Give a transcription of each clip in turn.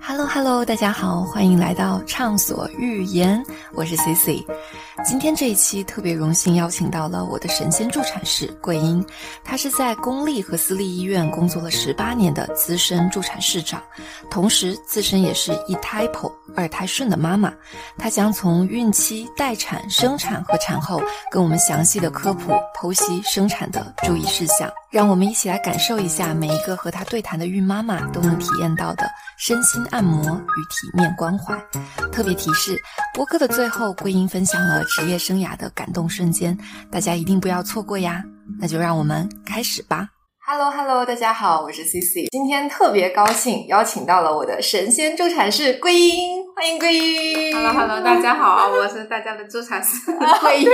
Hello Hello，大家好，欢迎来到畅所欲言，我是 C C。今天这一期特别荣幸邀请到了我的神仙助产士桂英，她是在公立和私立医院工作了十八年的资深助产士长，同时自身也是一胎剖二胎顺的妈妈。她将从孕期、待产、生产和产后跟我们详细的科普剖析生产的注意事项，让我们一起来感受一下每一个和她对谈的孕妈妈都能体验到的身心。按摩与体面关怀。特别提示：播客的最后，桂英分享了职业生涯的感动瞬间，大家一定不要错过呀！那就让我们开始吧。Hello Hello，大家好，我是 CC，今天特别高兴邀请到了我的神仙助产士桂英，欢迎桂英。Hello Hello，大家好，我是大家的助产士 桂英。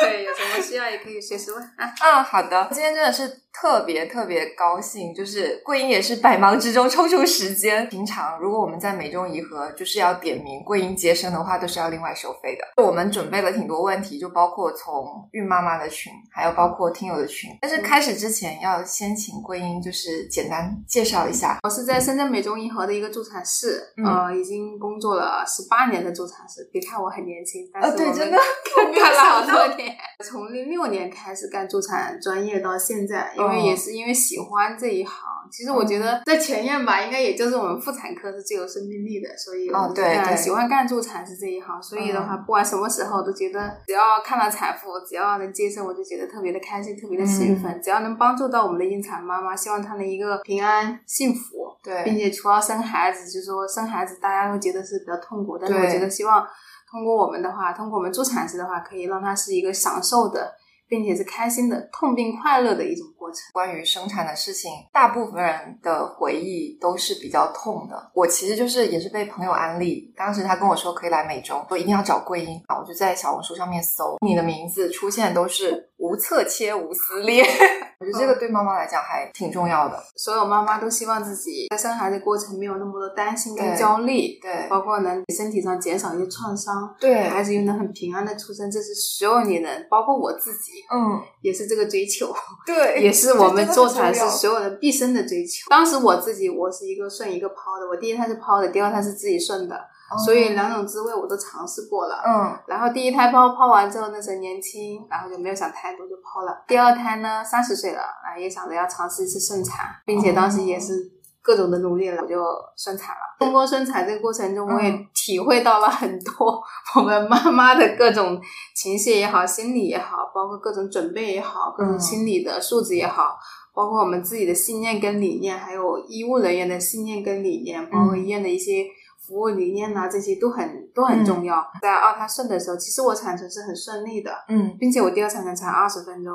对，有什么需要也可以随时问啊。嗯，好的，今天真的是。特别特别高兴，就是桂英也是百忙之中抽出时间。平常如果我们在美中颐和就是要点名桂英接生的话，都是要另外收费的。我们准备了挺多问题，就包括从孕妈妈的群，还有包括听友的群。但是开始之前，要先请桂英就是简单介绍一下。我是在深圳美中颐和的一个助产士，呃，已经工作了十八年的助产士。别看我很年轻，但是对，真的 干了好 多年。从零六年开始干助产专业到现在，因为也是因为喜欢这一行。其实我觉得在前院吧，应该也就是我们妇产科是最有生命力的，所以哦对对，喜欢干助产是这一行。所以的话，不管什么时候都觉得，只要看到产妇，只要能接生，我就觉得特别的开心，特别的兴奋。只要能帮助到我们的孕产妈妈，希望她能一个平安幸福。对，并且除了生孩子，就是说生孩子大家会觉得是比较痛苦，但是我觉得希望通过我们的话，通过我们助产士的话，可以让她是一个享受的。并且是开心的，痛并快乐的一种过程。关于生产的事情，大部分人的回忆都是比较痛的。我其实就是也是被朋友安利，当时他跟我说可以来美中，说一定要找桂英啊，我就在小红书上面搜你的名字，出现都是无侧切无撕裂。我觉得这个对妈妈来讲还挺重要的。所有妈妈都希望自己在生孩子过程没有那么多担心跟焦虑，对，包括能身体上减少一些创伤，对，孩子又能很平安的出生，这是所有女人，包括我自己，嗯，也是这个追求，对，也是我们做产是所有的毕生的追求。当时我自己，我是一个顺一个抛的，我第一胎是抛的，第二胎是自己顺的。所以两种滋味我都尝试过了，嗯，然后第一胎剖剖完之后那时候年轻，然后就没有想太多就剖了。第二胎呢三十岁了，啊也想着要尝试一次顺产，并且当时也是各种的努力了，我就顺产了。通过顺产这个过程中，我也体会到了很多我们妈妈的各种情绪也好，心理也好，包括各种准备也好，各种心理的素质也好，包括我们自己的信念跟理念，还有医务人员的信念跟理念，包括医院的一些。服务理念呐，这些都很都很重要。在二胎顺的时候，其实我产程是很顺利的，嗯，并且我第二产程才二十分钟，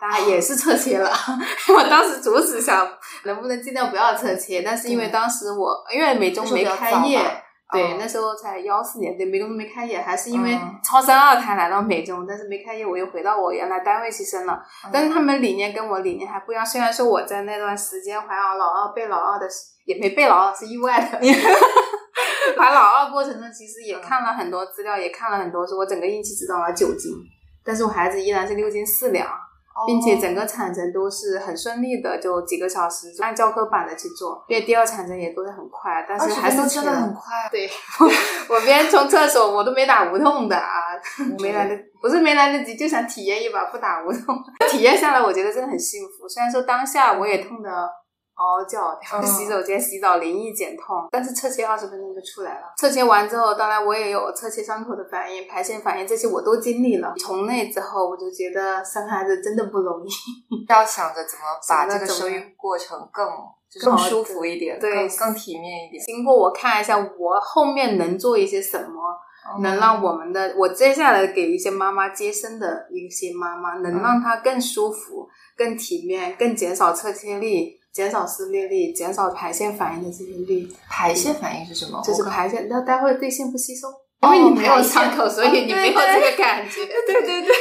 当然也是侧切了。我当时主旨想能不能尽量不要侧切，但是因为当时我因为美中没开业，对，那时候才幺四年，对，美中都没开业，还是因为超生二胎来到美中，但是没开业，我又回到我原来单位去生了。但是他们理念跟我理念还不一样，虽然说我在那段时间怀好老二备老二的，也没被老二，是意外的。怀老二过程中，其实也看了很多资料，也看了很多，说我整个孕期只长了九斤，但是我孩子依然是六斤四两，并且整个产程都是很顺利的，就几个小时按教科版的去做，因为第二产程也都是很快，但是还是真的很快。对，我边冲厕所我都没打无痛的啊，没来得不是没来得及，就想体验一把不打无痛，体验下来我觉得真的很幸福。虽然说当下我也痛的。嗷嗷叫，洗手间洗澡淋浴减痛，但是侧切二十分钟就出来了。侧切完之后，当然我也有侧切伤口的反应、排线反应，这些我都经历了。从那之后，我就觉得生孩子真的不容易，要想着怎么把这个生育过程更更舒服一点，对，更体面一点。经过我看一下，我后面能做一些什么，能让我们的我接下来给一些妈妈接生的一些妈妈，能让她更舒服、更体面、更减少侧切力。减少撕裂力，减少排泄反应的这些力。排泄反应是什么？就是排泄，那待会对线不吸收，因为你没有伤口，所以你没有这个感觉。对对对，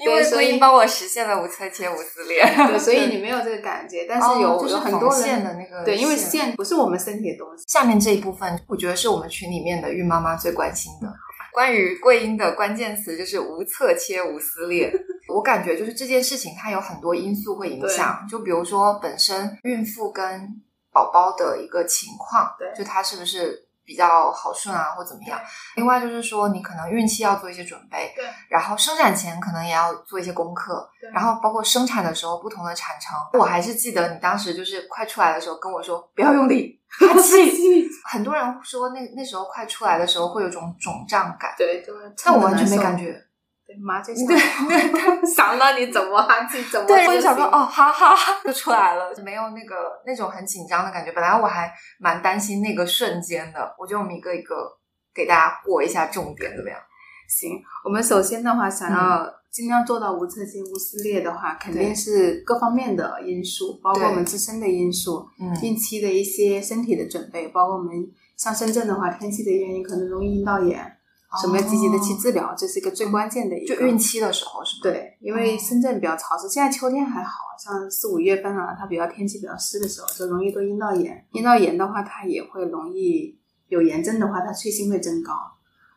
因为所以帮我实现了无侧切无撕裂。对，所以你没有这个感觉，但是有有很多线的那个。对，因为线不是我们身体的东西。下面这一部分，我觉得是我们群里面的孕妈妈最关心的。关于桂英的关键词就是无侧切无撕裂。我感觉就是这件事情，它有很多因素会影响。就比如说，本身孕妇跟宝宝的一个情况，对，就他是不是。比较好顺啊，或怎么样？另外就是说，你可能孕期要做一些准备，对。然后生产前可能也要做一些功课，对。然后包括生产的时候不同的产程，我还是记得你当时就是快出来的时候跟我说不要用力，哈气。很多人说那那时候快出来的时候会有种肿胀感，对，但我完全没感觉。妈就对，想到你怎么哈气怎么对，我就想说哦，哈哈就出来了，没有那个那种很紧张的感觉。本来我还蛮担心那个瞬间的，我就一个一个给大家过一下重点，怎么样？行，我们首先的话，想要尽量做到无侧切、无撕裂的话，肯定是各方面的因素，包括我们自身的因素，嗯，孕期的一些身体的准备，包括我们像深圳的话，天气的原因可能容易阴道炎。什么要积极的去治疗，这是一个最关键的一个。就孕期的时候是吗？对，因为深圳比较潮湿，现在秋天还好像四五月份啊，它比较天气比较湿的时候，就容易得阴道炎。阴道炎的话，它也会容易有炎症的话，它脆性会增高。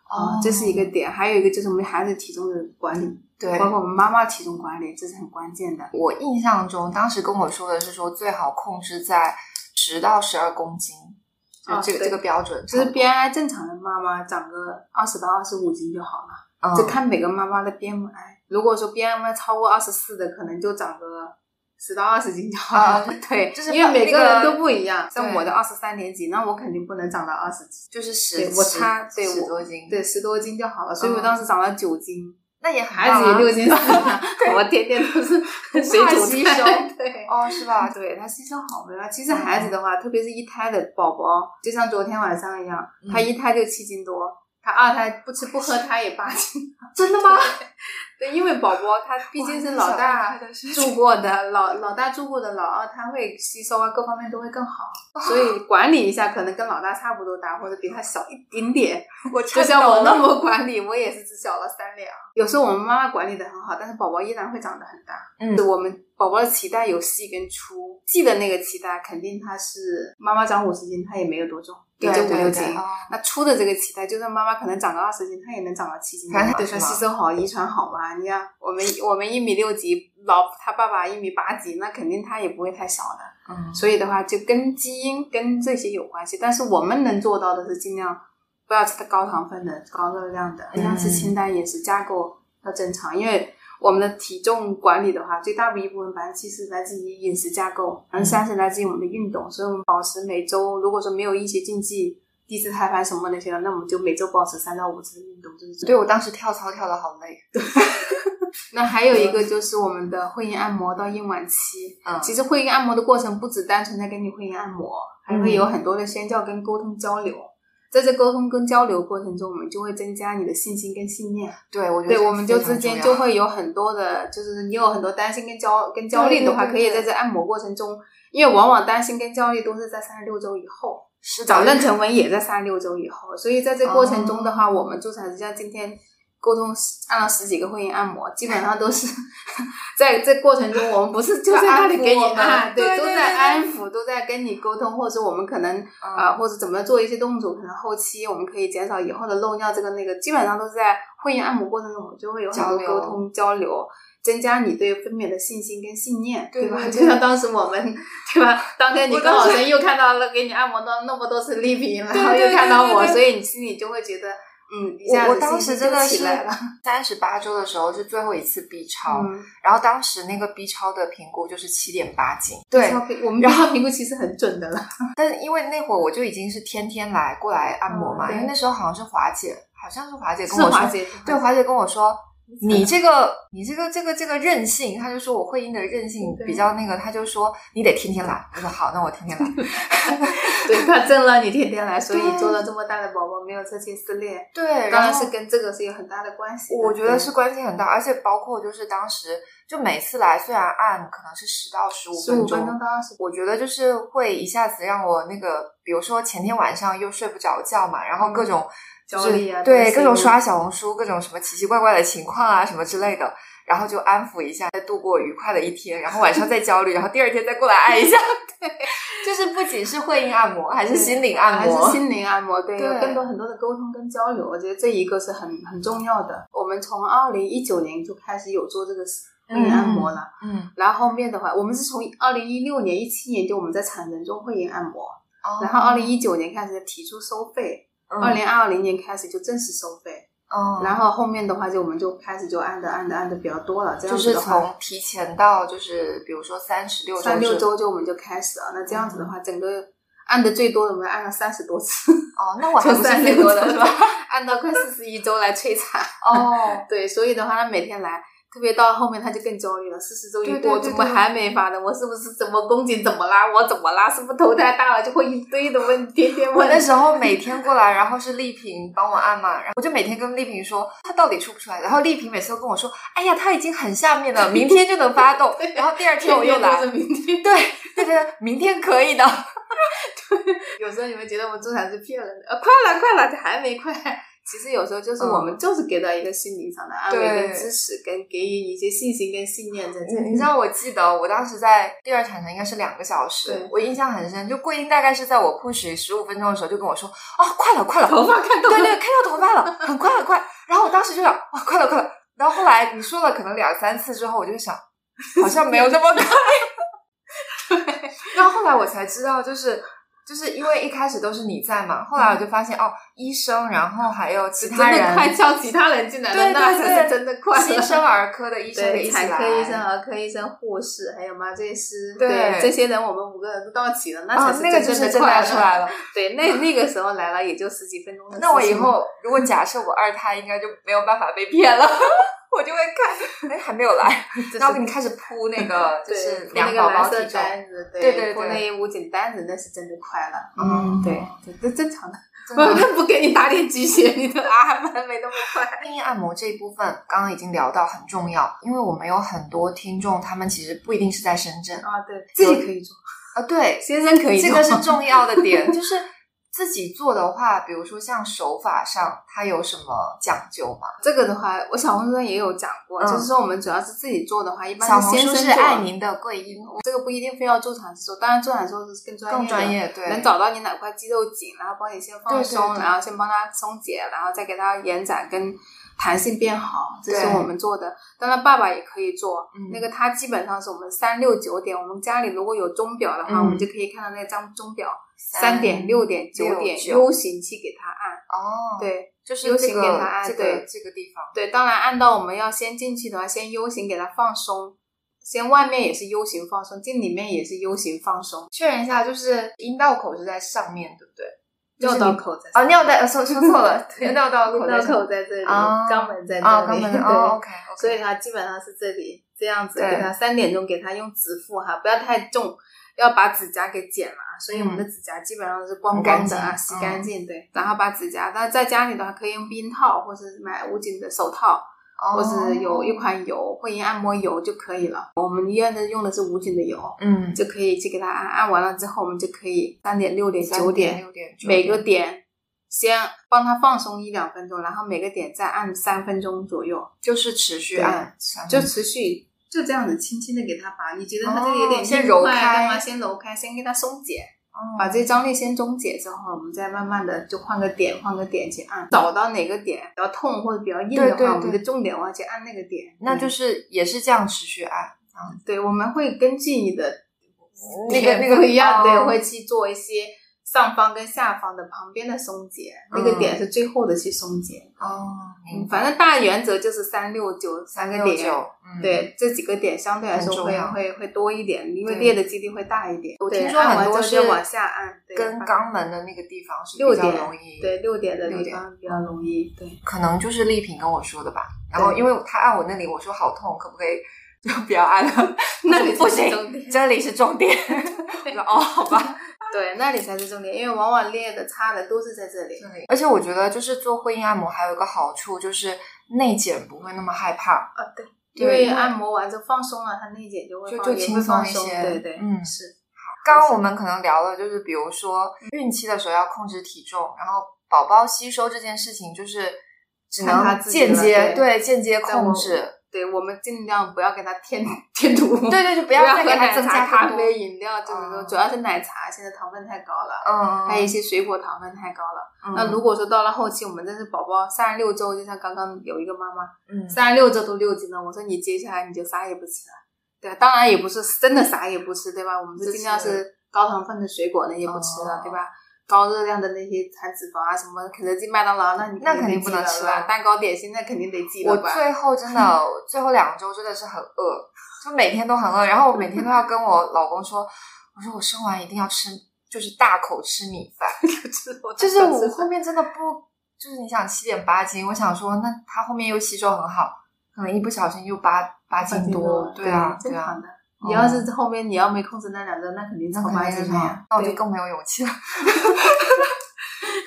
哦，这是一个点。还有一个就是我们孩子体重的管理，对，包括我们妈妈体重管理，这是很关键的。我印象中，当时跟我说的是说最好控制在十到十二公斤。就这个这个标准，就是 BMI 正常的妈妈长个二十到二十五斤就好了，就看每个妈妈的 BMI。如果说 BMI 超过二十四的，可能就长个十到二十斤就好了。对，就是因为每个人都不一样。像我的二十三点几，那我肯定不能长到二十斤，就是十，我差对十多斤，对十多斤就好了。所以我当时长了九斤。那也孩子也六斤四，我天天都是 水煮吸收，对，哦，是吧？对，他吸收好没有？其实孩子的话，特别是一胎的宝宝，就像昨天晚上一样，他一胎就七斤多。他二胎不吃不喝，他也八斤，真的吗？对，因为宝宝他毕竟是老大住过的，老老大住过的，老二他会吸收啊，各方面都会更好，所以管理一下，可能跟老大差不多大，或者比他小一点点。我就像我那么管理，我也是只小了三两。有时候我们妈妈管理的很好，但是宝宝依然会长得很大。嗯，我们宝宝的脐带有细跟粗，细的那个脐带肯定他是妈妈长五十斤，他也没有多重。也就五六斤，那粗的这个脐带，就算妈妈可能长个二十斤，她也能长到七斤。对，说吸收好，遗传好嘛。你看，我们我们一米六几，老他爸爸一米八几，那肯定他也不会太小的。嗯，所以的话，就跟基因跟这些有关系。但是我们能做到的是尽量不要吃高糖分的、高热量的，尽量吃清淡饮食，架构要正常，因为。我们的体重管理的话，最大的一部分百分之七十来自于饮食架构，百分之三十来自于我们的运动。所以，我们保持每周，如果说没有一些禁忌、低脂胎盘什么那些的，那我们就每周保持三到五次的运动。就是对我当时跳操跳的好累。对。那还有一个就是我们的会阴按摩到孕晚期。嗯。其实会阴按摩的过程不只单纯在给你会阴按摩，还会有很多的宣教跟沟通交流。在这沟通跟交流过程中，我们就会增加你的信心跟信念。对，我觉得对，我们就之间就会有很多的，就是你有很多担心跟焦跟焦虑的话，可以在这按摩过程中，因为往往担心跟焦虑都是在三十六周以后，是早妊娠纹也在三十六周以后，所以在这过程中的话，我们助产师像今天。沟通按了十几个会阴按摩，基本上都是 在这过程中，我们不是就在那里给你按，对，都在安抚，都在跟你沟通，或者我们可能啊，或者怎么做一些动作，可能后期我们可以减少以后的漏尿，这个那个，基本上都是在会阴按摩过程中，我们就会有很多沟通交流，增加你对分娩的信心跟信念，对吧？就像当时我们，对吧？当天你刚好生又看到了给你按摩到那么多次丽萍，然后又看到我，所以你心里就会觉得。嗯，我我当时真的是 三十八周的时候是最后一次 B 超，然后当时那个 B 超的评估就是七点八斤。对，我们 B 超评估其实很准的了。但是因为那会儿我就已经是天天来过来按摩嘛，因为那时候好像是华姐，好像是华姐跟我说，对，华姐跟我说。你这个，你这个，这个，这个任性，他就说我会阴的任性比较那个，他就说你得天天来。我说好，那我天天来。对他挣了你天天来，所以做了这么大的宝宝没有侧切撕裂。对，当然是跟这个是有很大的关系。我觉得是关系很大，而且包括就是当时就每次来，虽然按可能是十到十五分钟，我觉得就是会一下子让我那个，比如说前天晚上又睡不着觉嘛，然后各种。就是对各种刷小红书，各种什么奇奇怪怪的情况啊，什么之类的，然后就安抚一下，再度过愉快的一天。然后晚上再焦虑，然后第二天再过来按一下。对，就是不仅是会阴按摩，还是心灵按摩，还是心灵按摩。对，有更多很多的沟通跟交流。我觉得这一个是很很重要的。我们从二零一九年就开始有做这个会阴按摩了。嗯，然后后面的话，我们是从二零一六年、一七年就我们在产人中会阴按摩，然后二零一九年开始提出收费，二零二零年开始就正式收费。哦，然后后面的话就我们就开始就按的按的按的比较多了，这样子的话，就是从提前到就是比如说三十六三六周就我们就开始了。那这样子的话，整个按的最多的我们按了三十多次。哦，那我还不是 最多的是吧？按到快四十一周来催产。哦，对，所以的话他每天来。特别到后面他就更焦虑了，四十周一过怎么还没发呢？我是不是怎么宫颈怎么啦？我怎么啦？是不是头太大了？就会一堆的问，天天问。那时候每天过来，然后是丽萍帮我按嘛，然后我就每天跟丽萍说她到底出不出来。然后丽萍每次都跟我说，哎呀，她已经很下面了，明天就能发动。然后第二天我又来，明天对对对，明天可以的。对，有时候你们觉得我们助产是骗人的，呃，快了快了，还没快。其实有时候就是我们就是给到一个心理上的安慰跟支持，跟给予一些信心跟信念在这里。你知道，我记得我当时在第二产程应该是两个小时，我印象很深。就桂英大概是在我 push 十五分钟的时候就跟我说：“哦，快了，快了，头发看到，对对，看到头发了，很快很快。”然后我当时就想：“哇，快了，快了。”然后后来你说了可能两三次之后，我就想，好像没有那么快。对。然后后来我才知道，就是。就是因为一开始都是你在嘛，后来我就发现哦，医生，然后还有其他人，快叫其他人进来，对那才是真的快。新生儿科的医生，产科医生、儿科医生、护士，还有麻醉师，对这些人，我们五个人都到齐了，那才是真的快出来了。对，那那个时候来了也就十几分钟的。那我以后如果假设我二胎，应该就没有办法被骗了。我就会看，哎，还没有来，然后给你开始铺那个，就是量宝宝体重，对对对，铺那武警单子，那是真的快了。嗯，对，这正常的。不不给你打点鸡血，你的啊还没那么快。内衣按摩这一部分，刚刚已经聊到很重要，因为我们有很多听众，他们其实不一定是在深圳啊，对，自己可以做啊，对，先生可以做，这个是重要的点，就是。自己做的话，比如说像手法上，它有什么讲究吗？这个的话，我小红书上也有讲过，就是说我们主要是自己做的话，一般小红书是爱您的贵音，这个不一定非要助产师做，当然助产师是更专业，更专业，对，能找到你哪块肌肉紧，然后帮你先放松，然后先帮他松解，然后再给他延展跟。弹性变好，这是我们做的。当然，爸爸也可以做。那个他基本上是我们三六九点。我们家里如果有钟表的话，我们就可以看到那张钟表，三点、六点、九点，U 型去给他按。哦，对，就是 U 型给他按。对，这个地方。对，当然按到我们要先进去的话，先 U 型给他放松，先外面也是 U 型放松，进里面也是 U 型放松。确认一下，就是阴道口是在上面，对不对？尿 道口在啊，尿道说说错了，尿道口在这里，肛门在这里，对，OK，所以它基本上是这里这样子，给它三点钟给它用指腹哈，不要太重，要把指甲给剪了，所以我们的指甲基本上是光光的啊，洗干净，对，然后把指甲，但在家里的话可以用冰套或者买无菌的手套。或者有一款油，会阴按摩油就可以了。我们医院的用的是无菌的油，嗯，就可以去给它按。按完了之后，我们就可以三点、六点、九点，每个点先帮他放松一两分钟，然后每个点再按三分钟左右，就是持续按，就持续就这样子轻轻的给它拔。你觉得他这个有点先揉开，先揉开，先给它松解。把这张力先终结之后，我们再慢慢的就换个点，换个点去按，找到哪个点比较痛或者比较硬的话，我们就重点往去按那个点。那就是也是这样持续按。对，我们会根据你的那个那个不一样，对，会去做一些。上方跟下方的旁边的松解，那个点是最后的去松解。哦，反正大原则就是三六九三个点，对，这几个点相对来说会会会多一点，因为裂的几率会大一点。我听说很多是往下按，跟肛门的那个地方是六点容易，对，六点的地方比较容易。对，可能就是丽萍跟我说的吧。然后因为他按我那里，我说好痛，可不可以就不要按了？那里 不行，这里是重点。我说哦，好吧。对，那里才是重点，因为往往裂的、差的都是在这里。而且我觉得，就是做会阴按摩还有一个好处，就是内检不会那么害怕。啊，对，因为按摩完之后放松了，它内检就会就就轻松一些。对对，嗯，是。好，刚刚我们可能聊了，就是比如说孕期的时候要控制体重，然后宝宝吸收这件事情，就是只能间接对间接控制。对我们尽量不要给他添 添涂，对对，就不要再给他增加咖啡、饮料，就是说主要是奶茶，现在糖分太高了，嗯，还有一些水果糖分太高了。那如果说到了后期，我们这是宝宝三十六周，就像刚刚有一个妈妈，嗯，三十六周都六斤了，我说你接下来你就啥也不吃了，对啊，当然也不是真的啥也不吃，对吧？我们是尽量是高糖分的水果那些不吃了，对吧？高热量的那些含脂肪啊，什么肯德基、麦当劳，那你那肯定不能吃了。蛋糕、点心那肯定得记了我最后真的最后两周真的是很饿，就每天都很饿，然后我每天都要跟我老公说，我说我生完一定要吃，就是大口吃米饭。就是我后面真的不，就是你想七点八斤，我想说那他后面又吸收很好，可能一不小心又八八斤多，对啊，对啊。你要是后面你要没控制那两周，那肯定超八斤了，那我就更没有勇气了。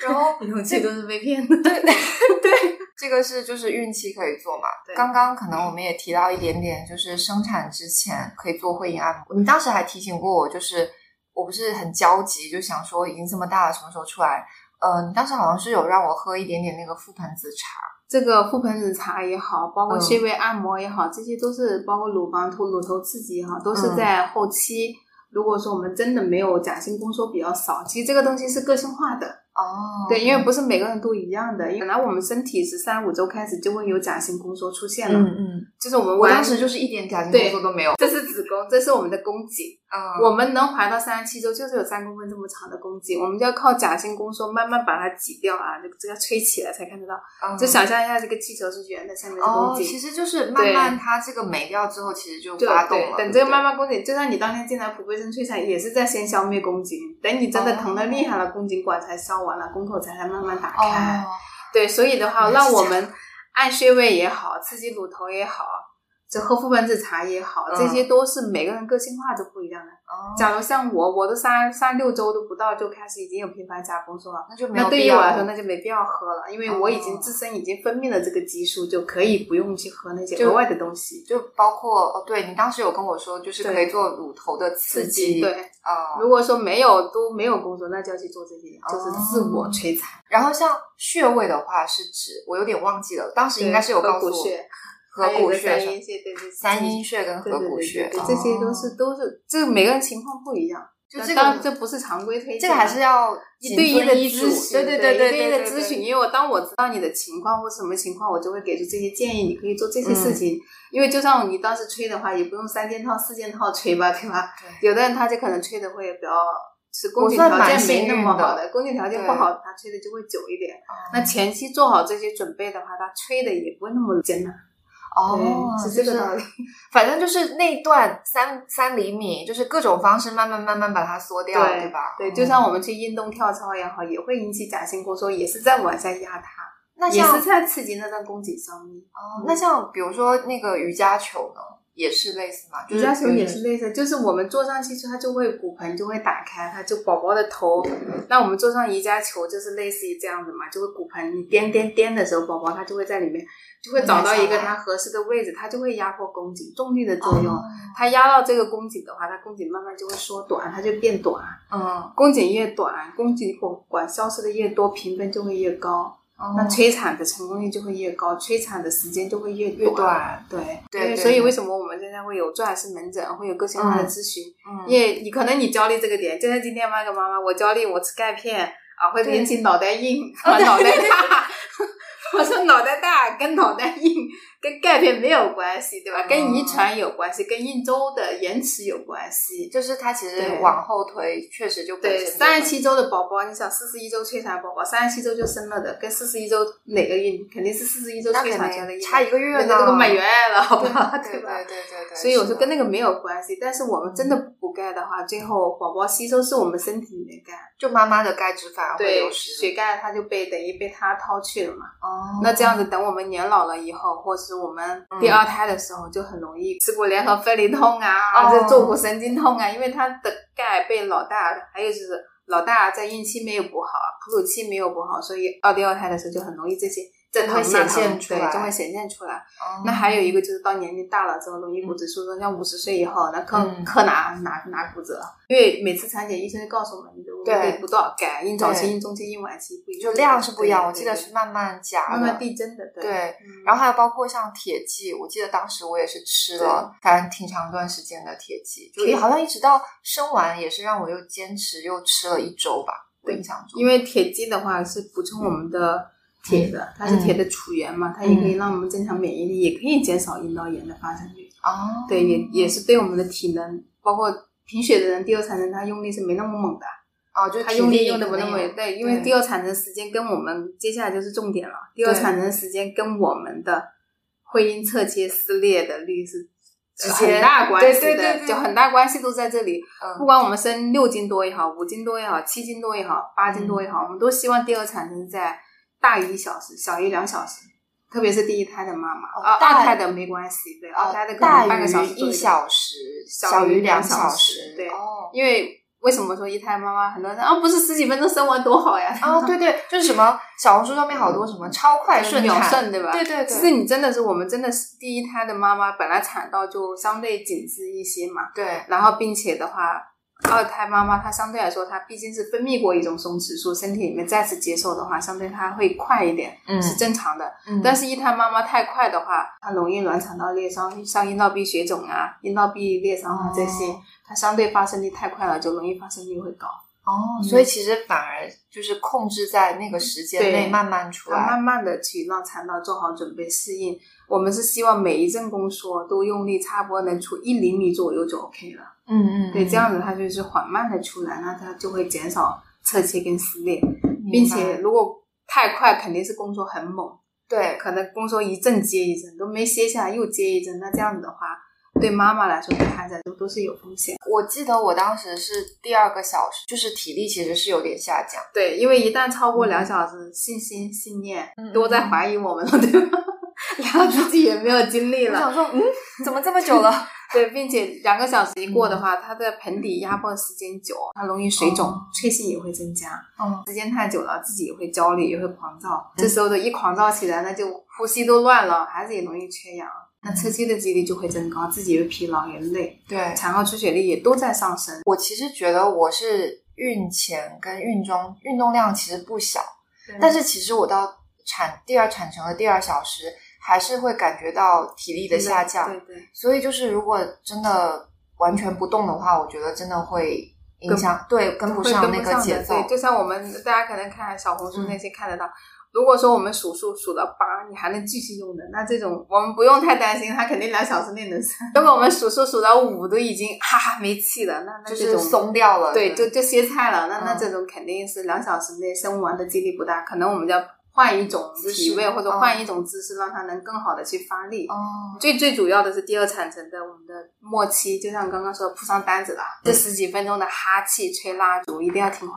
然后 勇气都是被骗的。对 对，这个是就是孕期可以做嘛。刚刚可能我们也提到一点点，就是生产之前可以做会阴按摩。你当时还提醒过我，就是我不是很焦急，就想说已经这么大了，什么时候出来？呃，你当时好像是有让我喝一点点那个覆盆子茶。这个覆盆子茶也好，包括穴位按摩也好，这些都是包括乳房头乳头刺激也好，都是在后期。如果说我们真的没有假性宫缩比较少，其实这个东西是个性化的。哦，对，因为不是每个人都一样的。本来我们身体是三五周开始就会有假性宫缩出现了，嗯嗯，就是我们我当时就是一点假性宫缩都没有。这是子宫，这是我们的宫颈。嗯，我们能怀到三十七周，就是有三公分这么长的宫颈，我们就要靠假性宫缩慢慢把它挤掉啊，这个这个吹起来才看得到。就想象一下，这个气球是圆的，下面是宫颈。其实就是慢慢它这个没掉之后，其实就发动了。等这个慢慢宫颈，就算你当天进来普贝生催产，也是在先消灭宫颈，等你真的疼的厉害了，宫颈管才消完了，宫口才。慢慢打开，对，所以的话，让我们按穴位也好，刺激乳头也好。就喝覆盆子茶也好，这些都是每个人个性化都不一样的。假如像我，我都三三六周都不到就开始已经有频繁加宫缩了，那就没那对于我来说那就没必要喝了，因为我已经自身已经分泌了这个激素，就可以不用去喝那些额外的东西。就包括哦，对你当时有跟我说，就是可以做乳头的刺激。对啊，如果说没有都没有宫缩，那就要去做这些，就是自我摧残。然后像穴位的话，是指我有点忘记了，当时应该是有告诉我。合谷穴、三阴穴，对对，三阴穴跟合谷穴，这些都是都是，这每个人情况不一样。就这个，这不是常规推荐，这个还是要一对一的咨询，对对对对对，一对一的咨询。因为我当我知道你的情况或什么情况，我就会给出这些建议，你可以做这些事情。因为就算你当时吹的话，也不用三件套、四件套吹吧，对吧？有的人他就可能吹的会比较，是宫颈条件没那么好的，宫颈条件不好，他吹的就会久一点。那前期做好这些准备的话，他吹的也不会那么艰难。哦，是这个道理。反正就是那段三三厘米，就是各种方式慢慢慢慢把它缩掉，对吧？对，就像我们去运动跳操也好，也会引起假性宫缩，也是在往下压它，那也是在刺激那段宫颈上面。哦，那像比如说那个瑜伽球呢，也是类似吗？瑜伽球也是类似，就是我们坐上去之后，它就会骨盆就会打开，它就宝宝的头。那我们坐上瑜伽球就是类似于这样子嘛，就会骨盆你颠颠颠的时候，宝宝他就会在里面。就会找到一个它合适的位置，它就会压迫宫颈，重力的作用，它压到这个宫颈的话，它宫颈慢慢就会缩短，它就变短。嗯，宫颈越短，宫颈管管消失的越多，评分就会越高，那催产的成功率就会越高，催产的时间就会越越短。对对，所以为什么我们现在会有钻石门诊，会有个性化的咨询？嗯，因为你可能你焦虑这个点，就像今天那个妈妈，我焦虑我吃钙片啊，会引起脑袋硬，脑袋大。我说脑袋大跟脑袋硬跟钙片没有关系，对吧？跟遗传有关系，跟孕周的延迟有关系。就是它其实往后推，确实就对。三十七周的宝宝，你想四十一周催产宝宝，三十七周就生了的，跟四十一周哪个孕肯定是四十一周催产出来的，差一个月呢，那个满月了，好不好？对吧？对对对。所以我说跟那个没有关系，但是我们真的补钙的话，最后宝宝吸收是我们身体里面钙，就妈妈的钙质反而会流失，血钙它就被等于被它掏去了嘛。哦。那这样子，等我们年老了以后，或是我们第二胎的时候，就很容易耻骨联合分离痛啊，这坐骨神经痛啊，因为它的钙被老大，还有就是老大在孕期没有补好，哺乳期没有补好，所以到第二胎的时候就很容易这些正疼显现出来，就会显现出来。那还有一个就是到年龄大了之后容易骨质疏松，像五十岁以后，那可可哪哪哪骨折？因为每次产检医生会告诉我们，你的胃部多少钙，孕早期、孕中期、孕晚期不一样，就量是不一样。我记得是慢慢加，慢慢递增的。对，然后还有包括像铁剂，我记得当时我也是吃了，反正挺长一段时间的铁剂，就好像一直到生完也是让我又坚持又吃了一周吧。印象中，因为铁剂的话是补充我们的。铁的，它是铁的储源嘛，它也可以让我们增强免疫力，也可以减少阴道炎的发生率。哦，对，也也是对我们的体能，包括贫血的人，第二产程他用力是没那么猛的。哦，就他用力用的不那么对，因为第二产程时间跟我们接下来就是重点了。第二产程时间跟我们的会阴侧切撕裂的率是很大关系的，就很大关系都在这里。不管我们生六斤多也好，五斤多也好，七斤多也好，八斤多也好，我们都希望第二产程在。大于一小时，小于两小时，特别是第一胎的妈妈，啊，二胎的没关系，对，二胎的可能半个小时一小时，小于两小时，对，因为为什么说一胎妈妈很多人啊，不是十几分钟生完多好呀？啊，对对，就是什么小红书上面好多什么超快顺秒顺，对吧？对对对，其实你真的是我们真的是第一胎的妈妈，本来产道就相对紧致一些嘛，对，然后并且的话。二胎妈妈她相对来说，她毕竟是分泌过一种松弛素，身体里面再次接受的话，相对她会快一点，嗯是正常的。但是，一胎妈妈太快的话，她容易卵巢道裂伤，像阴道壁血肿啊、阴道壁裂伤啊这些，它相对发生率太快了，就容易发生率会高。哦，所以其实反而就是控制在那个时间内慢慢出来，慢慢的去让产道做好准备适应。我们是希望每一阵宫缩都用力差不多能出一厘米左右就 OK 了。嗯嗯，对，这样子它就是缓慢的出来，那它就会减少侧切跟撕裂，并且如果太快，肯定是宫缩很猛。对，可能宫缩一阵接一阵都没歇下来，又接一阵，那这样子的话。对妈妈来说，对孩子都都是有风险。我记得我当时是第二个小时，就是体力其实是有点下降。对，因为一旦超过两小时，信心、信念都在怀疑我们了，对吧？然后自己也没有精力了。想说，嗯，怎么这么久了？对，并且两个小时一过的话，它的盆底压迫时间久，它容易水肿，脆性也会增加。嗯，时间太久了，自己也会焦虑，也会狂躁。这时候的一狂躁起来，那就呼吸都乱了，孩子也容易缺氧。那侧切的几率就会增高，自己也疲劳也累，对，产后出血率也都在上升。我其实觉得我是孕前跟孕中运动量其实不小，但是其实我到产第二产程的第二小时，还是会感觉到体力的下降。对对，所以就是如果真的完全不动的话，我觉得真的会影响，对，跟不上那个节奏。对，就像我们大家可能看小红书那些看得到。如果说我们数数数到八，你还能继续用的，那这种我们不用太担心，它肯定两小时内能生。如果我们数数数到五都已经哈哈没气了，那那这种松掉了，对，就就歇菜了，那那这种肯定是两小时内生完的几率不大，可能我们要换一种体位或者换一种姿势，让它能更好的去发力。哦，最最主要的是第二产程的我们的末期，就像刚刚说铺上单子了，这十几分钟的哈气吹蜡烛一定要听话。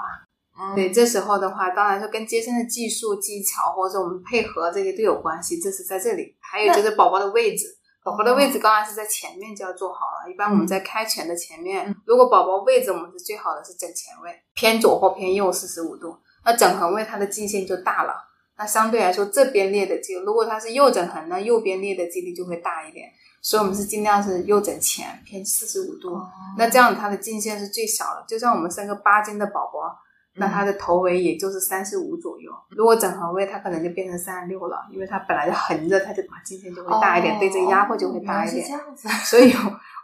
对，这时候的话，当然说跟接生的技术技巧或者我们配合这些都有关系。这是在这里，还有就是宝宝的位置，宝宝的位置当然是在前面就要做好了。一般我们在开拳的前面，如果宝宝位置我们是最好的是枕前位，偏左或偏右四十五度。那枕横位它的近线就大了，那相对来说这边裂的几率，如果它是右枕横，那右边裂的几率就会大一点。所以我们是尽量是右枕前偏四十五度，那这样它的近线是最小的。就像我们生个八斤的宝宝。那他的头围也就是三十五左右，如果枕横位，它可能就变成三十六了，因为它本来就横着，它就把颈线就会大一点，对这个压迫就会大一点。这样子，所以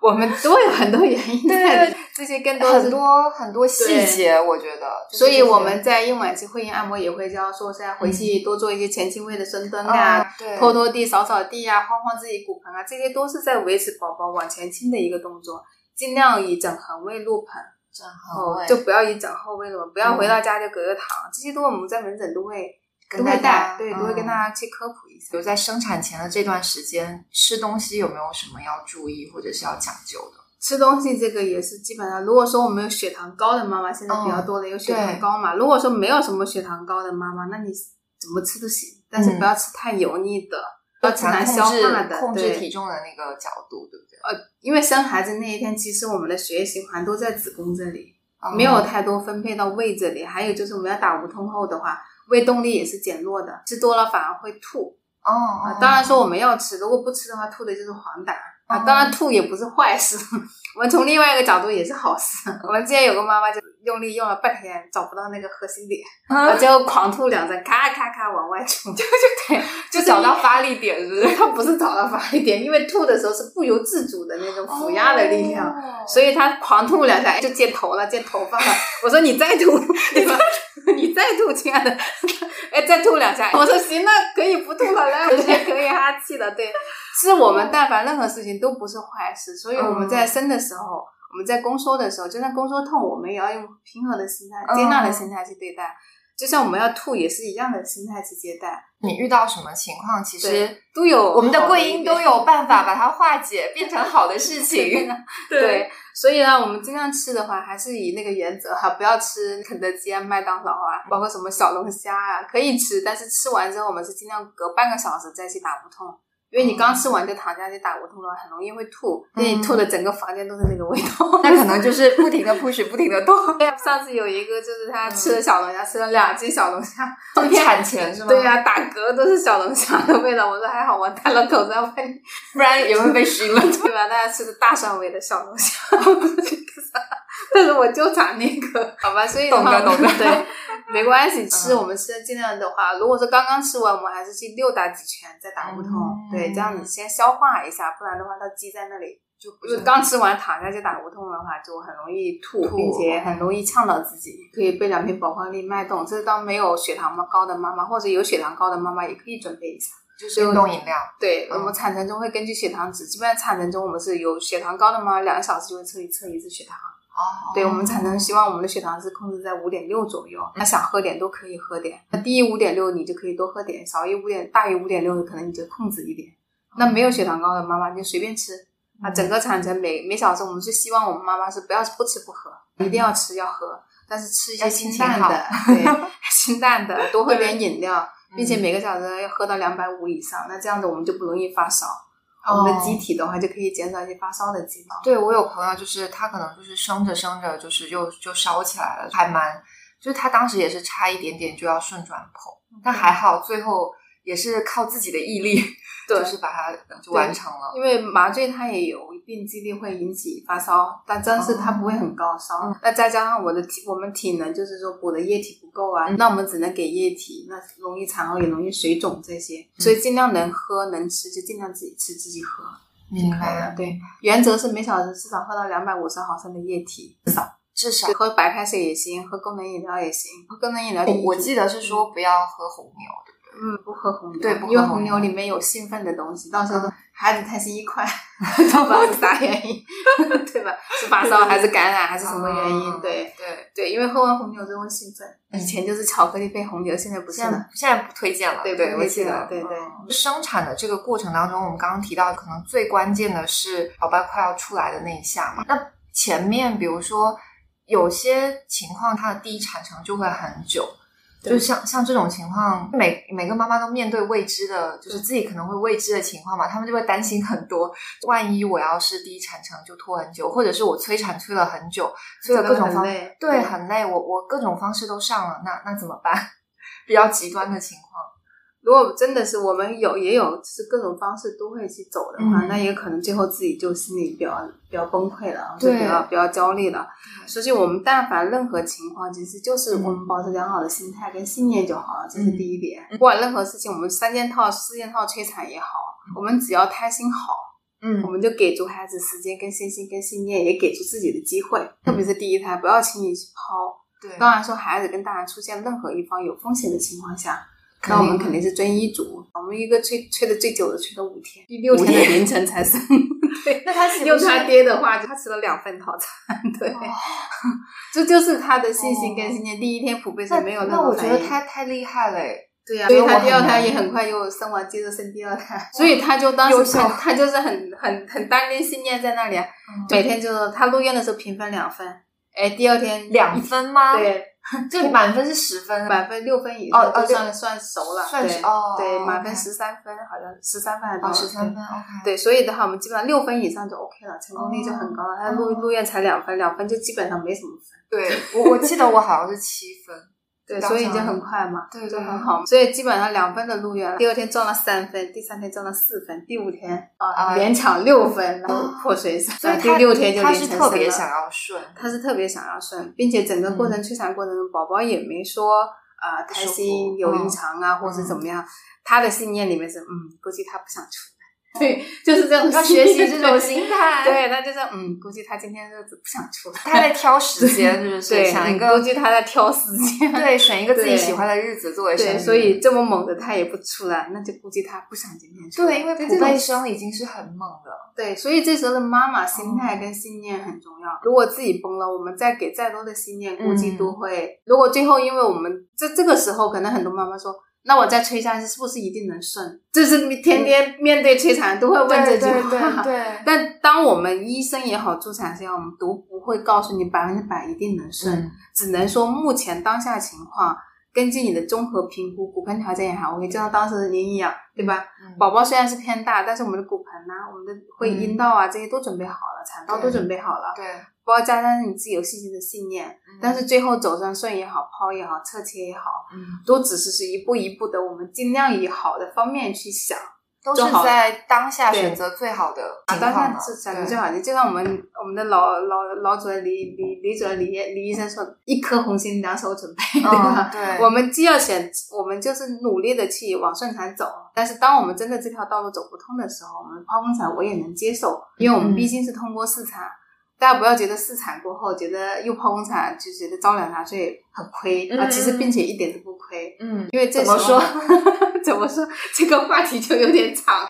我们都有很多原因。对对，这些更多很多很多细节，我觉得。所以我们在孕晚期会阴按摩也会教，说是要回去多做一些前倾位的深蹲啊，拖拖地、扫扫地啊，晃晃自己骨盆啊，这些都是在维持宝宝往前倾的一个动作，尽量以整横位入盆。整后位就不要以整后位了，不要回到家就隔着糖，这些都我们在门诊都会都会带，对，都会跟大家去科普比如在生产前的这段时间，吃东西有没有什么要注意或者是要讲究的？吃东西这个也是基本上，如果说我们有血糖高的妈妈，现在比较多的有血糖高嘛。如果说没有什么血糖高的妈妈，那你怎么吃都行，但是不要吃太油腻的。要吃难消化的，控制体重的那个角度，对不对？呃，因为生孩子那一天，其实我们的血液循环都在子宫这里，没有太多分配到胃这里。还有就是我们要打无痛后的话，胃动力也是减弱的，吃多了反而会吐。哦，当然说我们要吃，如果不吃的话，吐的就是黄疸。啊，当然吐也不是坏事，我们从另外一个角度也是好事。我们之前有个妈妈就用力用了半天，找不到那个核心点，最后狂吐两声，咔咔咔往外冲，就就对，就找到发力点，是不是？他不是找到发力点，因为吐的时候是不由自主的那种腹压的力量，所以他狂吐两下就见头了，见头发了。我说你再吐，对吧？你再吐，亲爱的，哎，再吐两下。我说行那，可以不吐了，来，我也可以哈气了。对，是我们但凡任何事情都不是坏事，所以我们在生的时候，我们在宫缩的时候，就算宫缩痛，我们也要用平和的心态、接纳的心态去对待。就像我们要吐也是一样的心态去接待。你遇到什么情况，其实都有我们的贵英都有办法把它化解，变成好的事 情。对，所以呢，我们尽量吃的话，还是以那个原则哈，不要吃肯德基啊、麦当劳啊，包括什么小龙虾啊，可以吃，但是吃完之后，我们是尽量隔半个小时再去打不痛。因为你刚吃完就躺下去打无痛的话，很容易会吐，因为你吐的整个房间都是那个味道。那可能就是不停的 push，不停的吐。上次有一个就是他吃了小龙虾，吃了两斤小龙虾 产前是吗？对呀，打嗝都是小龙虾的味道。我说还好我戴了口罩，不然也会被熏了，对吧？大家吃的大蒜味的小龙虾，但是我就馋那个，好吧？所以懂得懂得，对。没关系，吃我们吃的尽量的话，如果说刚刚吃完，我们还是去溜达几圈再打无痛，对，这样子先消化一下，不然的话它积在那里，就就刚吃完躺下去打无痛的话，就很容易吐，并且很容易呛到自己。可以备两瓶宝矿力脉动，这是当没有血糖高的妈妈，或者有血糖高的妈妈也可以准备一下，就是运动饮料。对，我们产程中会根据血糖值，基本上产程中我们是有血糖高的妈妈，两个小时就会测一测一次血糖。哦，对，我们产能希望我们的血糖是控制在五点六左右。那想喝点都可以喝点，那低于五点六你就可以多喝点，少于五点大于五点六可能你就控制一点。那没有血糖高的妈妈就随便吃。啊，整个产程每每小时我们是希望我们妈妈是不要不吃不喝，一定要吃要喝，但是吃一些清淡的，对，清淡的，多喝点饮料，并且每个小时要喝到两百五以上，那这样子我们就不容易发烧。我们的机体的话，就可以减少一些发烧的机能。对我有朋友，就是他可能就是生着生着，就是又就烧起来了，还蛮，就是他当时也是差一点点就要顺转剖，但还好最后也是靠自己的毅力。就是把它就完成了，因为麻醉它也有一定几率会引起发烧，但但是它不会很高烧。那再加上我的体，我们体能就是说补的液体不够啊，那我们只能给液体，那容易产后也容易水肿这些，所以尽量能喝能吃就尽量自己吃自己喝。明白了，对，原则是每小时至少喝到两百五十毫升的液体，至少至少喝白开水也行，喝功能饮料也行，喝功能饮料。我记得是说不要喝红牛的。嗯，不喝红牛，对，因为红牛里面有兴奋的东西，到时候孩子贪心一块，都不知道是啥原因，对吧？是发烧还是感染还是什么原因？对对对，因为喝完红牛之后兴奋，以前就是巧克力配红牛，现在不是了，现在不推荐了，对对，我记得，对对。生产的这个过程当中，我们刚刚提到，可能最关键的是宝宝快要出来的那一下嘛。那前面比如说有些情况，它的第一产程就会很久。就像像这种情况，每每个妈妈都面对未知的，就是自己可能会未知的情况嘛，他们就会担心很多。万一我要是第一产程就拖很久，或者是我催产催了很久，催了各种方对很累，我我各种方式都上了，那那怎么办？比较极端的情况。如果真的是我们有也有是各种方式都会去走的话，那也可能最后自己就心里比较比较崩溃了，就比较比较焦虑了。所以，我们但凡任何情况，其实就是我们保持良好的心态跟信念就好了，这是第一点。不管任何事情，我们三件套、四件套摧残也好，我们只要胎心好，嗯，我们就给足孩子时间、跟信心、跟信念，也给足自己的机会。特别是第一胎，不要轻易去抛。对，当然说孩子跟大人出现任何一方有风险的情况下。那我们肯定是遵医嘱。我们一个催催的最久的催了五天，第六天的凌晨才生。对，那他 用他爹的话，他吃了两份套餐。对，这就是他的信心跟信念。第一天普贝是没有那那我觉得他太厉害了。对呀，所以他第二胎也很快又生完，接着生第二胎。所以他就当时他他就是很很很担心信念在那里，每天就是他入院的时候评分两分，哎，第二天两分吗？对。这满分是十分，满分六分以上就算算熟了。对哦，对，满分十三分，好像十三分还是多少？十三分。对，所以的话，我们基本上六分以上就 OK 了，成功率就很高了。他录录院才两分，两分就基本上没什么分。对我我记得我好像是七分，对，所以已经很快嘛，对，就很好。所以基本上两分的入院，第二天撞了三分，第三天撞了四分，第五天啊勉强六分，然后破水散，所以第六天就他是特别想要顺，他是特别想要顺，并且整个过程催产过程中，宝宝也没说啊胎心有异常啊，或是怎么样，他的信念里面是嗯，估计他不想出。对，就是这种要学习这种 心态。对，他就是嗯，估计他今天日子不想出来，他在挑时间，是不是？对，想一个，估计他在挑时间，对，选一个自己喜欢的日子作为生对，所以这么猛的他也不出来，那就估计他不想今天出来。对，因为普贝生已经是很猛的。对，所以这时候的妈妈心态跟信念很重要。如果自己崩了，我们再给再多的信念，估计都会。如果最后因为我们这这个时候，可能很多妈妈说。那我再催下去是不是一定能顺？就是天天面对催产都会问这句话。对。但当我们医生也好，助产师也好，我们都不会告诉你百分之百一定能顺，只能说目前当下情况，根据你的综合评估，骨盆条件也好，我可以知道当时的营养，对吧？宝宝虽然是偏大，但是我们的骨盆呐，我们的会阴道啊这些都准备好了，产道都准备好了。对。包括加上你自己有信心的信念，但是最后走上顺也好，剖也好，侧切也好，嗯，都只是是一步一步的，我们尽量以好的方面去想，都是在当下选择最好的啊，当下是选择最好的。就像我们我们的老老老主任李李李主任李李医生说，一颗红心两手准备，对吧？对，我们既要选，我们就是努力的去往顺产走，但是当我们真的这条道路走不通的时候，我们剖宫产我也能接受，因为我们毕竟是通过试产。大家不要觉得试产过后，觉得又剖宫产就觉得招两茶税很亏啊！其实并且一点都不亏。嗯，因为这怎么说？怎么说？这个话题就有点长。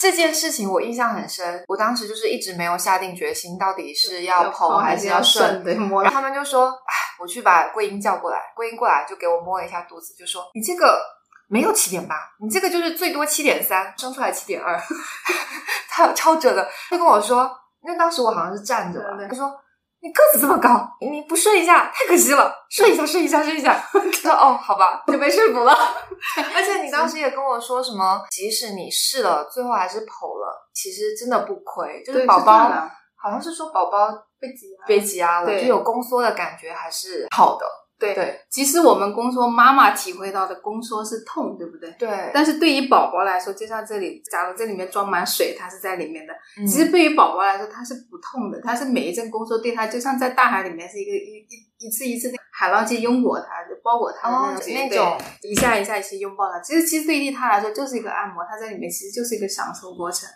这件事情我印象很深，我当时就是一直没有下定决心，到底是要剖还是要顺。然后他们就说：“哎，我去把桂英叫过来。”桂英过来就给我摸了一下肚子，就说：“你这个没有七点八，你这个就是最多七点三，生出来七点二。” 他超准的，他跟我说。因为当时我好像是站着吧，他说：“你个子这么高，你不睡一下太可惜了，睡一下，睡一下，睡一下。”说：“哦，好吧，就被说服了。”而且你当时也跟我说什么，即使你试了，最后还是剖了，其实真的不亏，就是宝宝好像是说宝宝被挤压，被挤压了，就有宫缩的感觉，还是好的。对对，其实我们宫缩妈妈体会到的宫缩是痛，对不对？对。但是对于宝宝来说，就像这里，假如这里面装满水，它是在里面的。其实对于宝宝来说，它是不痛的，它是每一阵宫缩对它，就像在大海里面是一个一一一次一次的海浪去拥裹它，就包裹它的那种，一下一下去拥抱它。其实其实对于它来说就是一个按摩，它在里面其实就是一个享受过程。